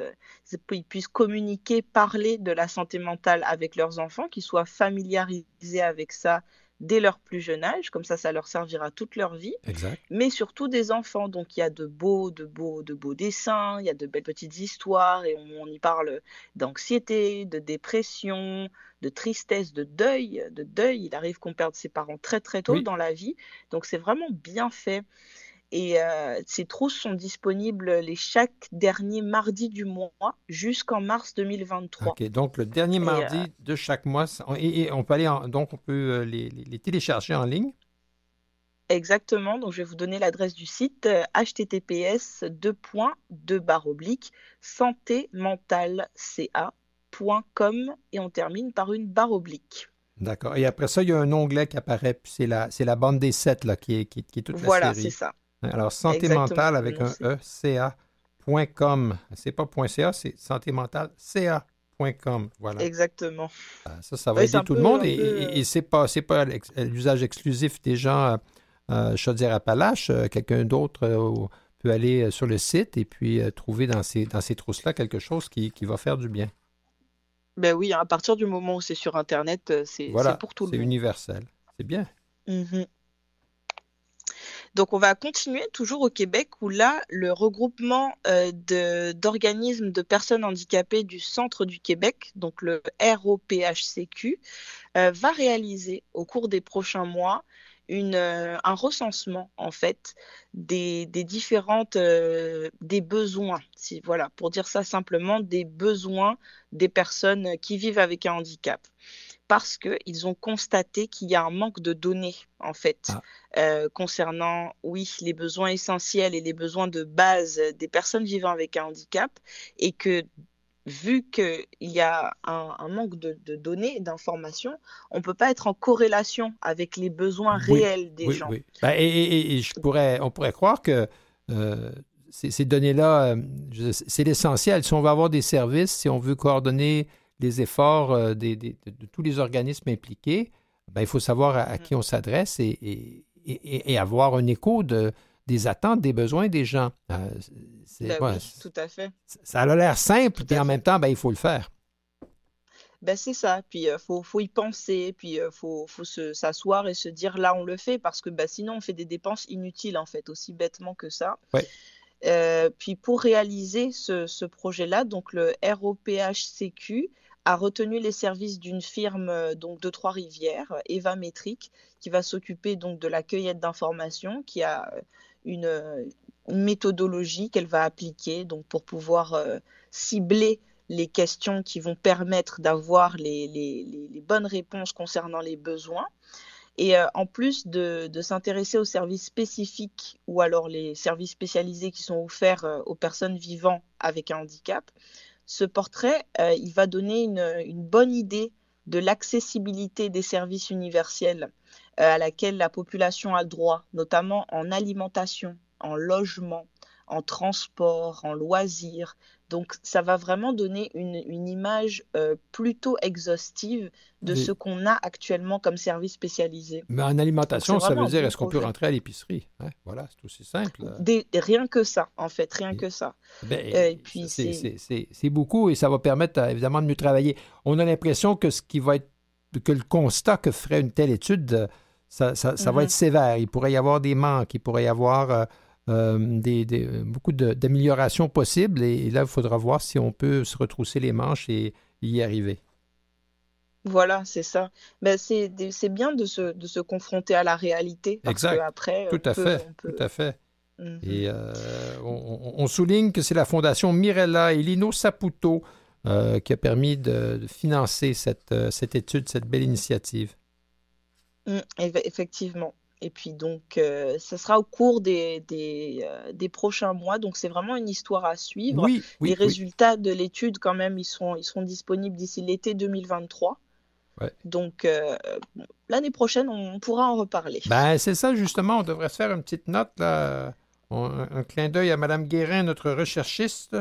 J: ils puissent communiquer, parler de la santé mentale avec leurs enfants, qu'ils soient familiarisés avec ça dès leur plus jeune âge, comme ça ça leur servira toute leur vie
B: Exact.
J: mais surtout des enfants. Donc il y a de beaux, de beaux, de beaux dessins, il y a de belles petites histoires et on, on y parle d'anxiété, de dépression, de tristesse, de deuil, de deuil. Il arrive qu'on perde ses parents très très tôt
B: Oui.
J: dans la vie, donc c'est vraiment bien fait. Et euh, ces trousses sont disponibles les chaque dernier mardi du mois jusqu'en mars 2023.
B: OK. Donc, le dernier
J: Et,
B: mardi
J: euh,
B: de chaque mois, c'est- et, et on peut aller en- donc on peut euh, les, les- les télécharger en ligne?
J: Exactement, donc je vais vous donner l'adresse du site euh, https oblique santémentalca.com et on termine par une barre oblique.
B: D'accord. Et après ça, il y a un onglet qui apparaît, puis c'est la, c'est la bande des sept là, qui est, qui, qui est toute
J: Voilà,
B: la
J: c'est
B: série.
J: ça.
B: Hein, Alors, santé
J: Exactement,
B: mentale avec un. E, ca.com. C'est pas .ca, c'est santé mentale, ca.com. Voilà.
J: Exactement.
B: Ah, Ça, ça va
J: c'est
B: aider tout le monde et,
J: peu,
B: et-
J: euh,
B: et c'est pas, c'est pas l'ex- l'usage exclusif des gens euh, euh, Chaudière-Appalaches. Euh, Quelqu'un d'autre euh, peut aller euh, sur le site et puis euh, trouver dans ces, dans ces trousses-là quelque chose qui, qui va faire du bien.
J: Ben oui, à partir du moment où c'est sur Internet, euh, c'est
B: Voilà,
J: c'est pour tout
B: c'est
J: le monde.
B: universel. C'est bien.
J: Mhm. Donc on va continuer toujours au Québec où là, le regroupement euh, d'organismes de personnes handicapées du centre du Québec, donc le ROPHCQ, euh, va réaliser au cours des prochains mois euh, un recensement en fait des, différentes des besoins, voilà, pour dire ça simplement, des besoins des personnes qui vivent avec un handicap parce qu'ils ont constaté qu'il y a un manque de données, en fait,
B: Ah.
J: euh, concernant, oui, les besoins essentiels et les besoins de base des personnes vivant avec un handicap, et que vu qu'il y a un, un manque de, de données, d'informations, on ne peut pas être en corrélation avec les besoins
B: Oui,
J: réels des
B: oui,
J: gens.
B: oui. Ben, et et- et je pourrais, on pourrait croire que euh, ces, ces données-là, euh, c'est l'essentiel. Si on veut avoir des services, si on veut coordonner les efforts euh, des- des- de, tous les organismes impliqués, ben, il faut savoir à, à qui on s'adresse et, et- et- et avoir un écho de, des attentes, des besoins des gens. Euh,
J: Ben
B: ouais,
J: oui, tout à fait.
B: ça a l'air simple,
J: Tout
B: et en
J: fait.
B: même temps, ben, il faut le faire.
J: Ben c'est ça, puis il faut, faut y penser, puis il faut, faut se- s'asseoir et se dire là on le fait parce que ben, sinon on fait des dépenses inutiles en fait, aussi bêtement que ça.
B: Ouais.
J: Euh, puis pour réaliser ce, ce projet-là, donc le ROPHCQ a retenu les services d'une firme euh, donc de Trois-Rivières, Eva Métrique, qui va s'occuper donc de la cueillette d'informations, qui a euh, une, euh, une méthodologie qu'elle va appliquer donc pour pouvoir cibler les questions qui vont permettre d'avoir les, les- les- bonnes réponses concernant les besoins. Et en plus de, de s'intéresser aux services spécifiques ou alors les services spécialisés qui sont offerts aux personnes vivant avec un handicap, ce portrait, euh, il va donner une, bonne idée de l'accessibilité des services universels euh, à laquelle la population a droit, notamment en alimentation, en logement, en transport, en loisirs. Donc ça va vraiment donner une, une image euh, plutôt exhaustive de ce qu'on a actuellement comme service spécialisé.
B: Mais en alimentation, ça veut dire est-ce qu'on peut rentrer à l'épicerie? hein? Voilà, c'est aussi simple.
J: Des- rien que ça, en fait, rien que ça.
B: Ben,
J: Euh, et puis
B: c'est- beaucoup et ça va permettre euh, évidemment de mieux travailler. On a l'impression que ce qui va être que le constat que ferait une telle étude, ça, va
J: Mhm.
B: être sévère. Il pourrait y avoir des manques, il pourrait y avoir euh, des, des- beaucoup de- d'améliorations possibles et, et là, il faudra voir si on peut se retrousser les manches et y arriver.
J: Voilà, c'est ça. Ben, c'est bien de se, de se confronter à la réalité. Parce
B: Exact.
J: que après,
B: Tout à
J: peut-
B: fait,
J: peut-
B: tout à fait. Et euh, on, souligne que c'est la Fondation Mirella et Lino Saputo euh, qui a permis de, de financer cette, euh, cette étude, cette belle initiative.
J: Mm, eff- effectivement. Et puis donc, euh, ça sera au cours des, des, euh, des prochains mois. Donc, c'est vraiment une histoire à suivre.
B: Oui, oui,
J: Les
B: oui.
J: résultats de l'étude, quand même, ils seront, ils seront disponibles d'ici l'été 2023.
B: Ouais.
J: Donc, euh, l'année prochaine, on pourra en reparler.
B: Ben, c'est ça, justement. On devrait se faire une petite note, là. On- un, clin d'œil à Mme Guérin, notre recherchiste.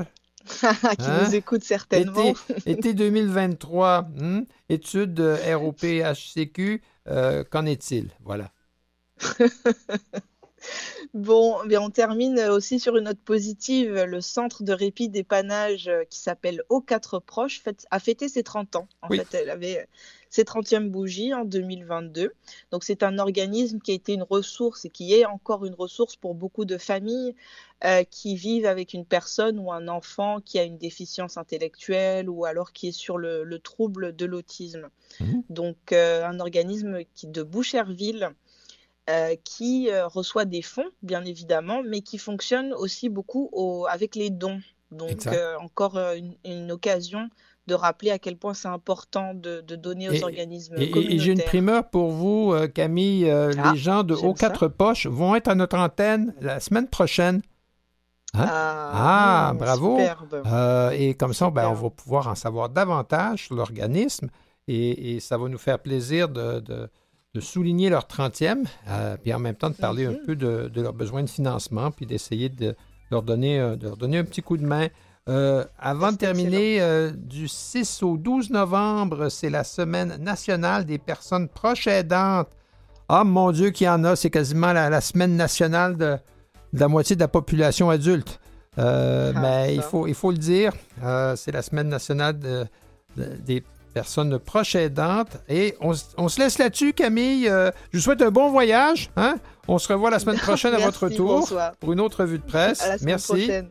J: qui
B: hein?
J: nous écoute certainement.
B: Été, été 2023, hmm? étude ROPHCQ, qu'en est-il? Voilà.
J: Bon, mais on termine aussi sur une note positive. Le centre de répit dépannage euh, qui s'appelle O4 Proches fête- a fêté ses 30 ans. En
B: Oui.
J: fait, elle avait ses 30e bougies en 2022. Donc, c'est un organisme qui a été une ressource et qui est encore une ressource pour beaucoup de familles euh, qui vivent avec une personne ou un enfant qui a une déficience intellectuelle ou alors qui est sur le, le trouble de l'autisme.
B: Mhm.
J: Donc, euh, un organisme qui, de Boucherville euh, qui euh, reçoit des fonds, bien évidemment, mais qui fonctionne aussi beaucoup au- avec les dons. Donc, euh, encore une, une occasion de rappeler à quel point c'est important de, de donner aux
B: Et-
J: organismes
B: Et, j'ai une primeur pour vous, Camille.
J: Ah,
B: les gens de Haut Quatre Poches vont être à notre antenne la semaine prochaine. Hein?
J: Ah,
B: Ah,
J: bon,
B: bravo. Euh, et comme ça, ben, on va pouvoir en savoir davantage sur l'organisme et, et ça va nous faire plaisir de, de- de souligner leur 30e, euh, puis en même temps de parler un peu de, de leurs besoins de financement, puis d'essayer de leur donner, euh, de leur donner un petit coup de main. Euh, avant de terminer, du 6 au 12 novembre, c'est la semaine nationale des personnes proches aidantes. Ah, mon Dieu, qu'il y en a, c'est quasiment la, la semaine nationale de, de la moitié de la population adulte.
J: Ah,
B: mais il faut, il faut le dire, c'est la semaine nationale de- des personnes proches aidantes. Et on, se laisse là-dessus, Camille. Euh, je vous souhaite un bon voyage. hein. On se revoit la semaine prochaine à
J: Merci,
B: votre retour
J: bonsoir.
B: pour une autre revue de presse.
J: À la semaine
B: Merci.
J: prochaine.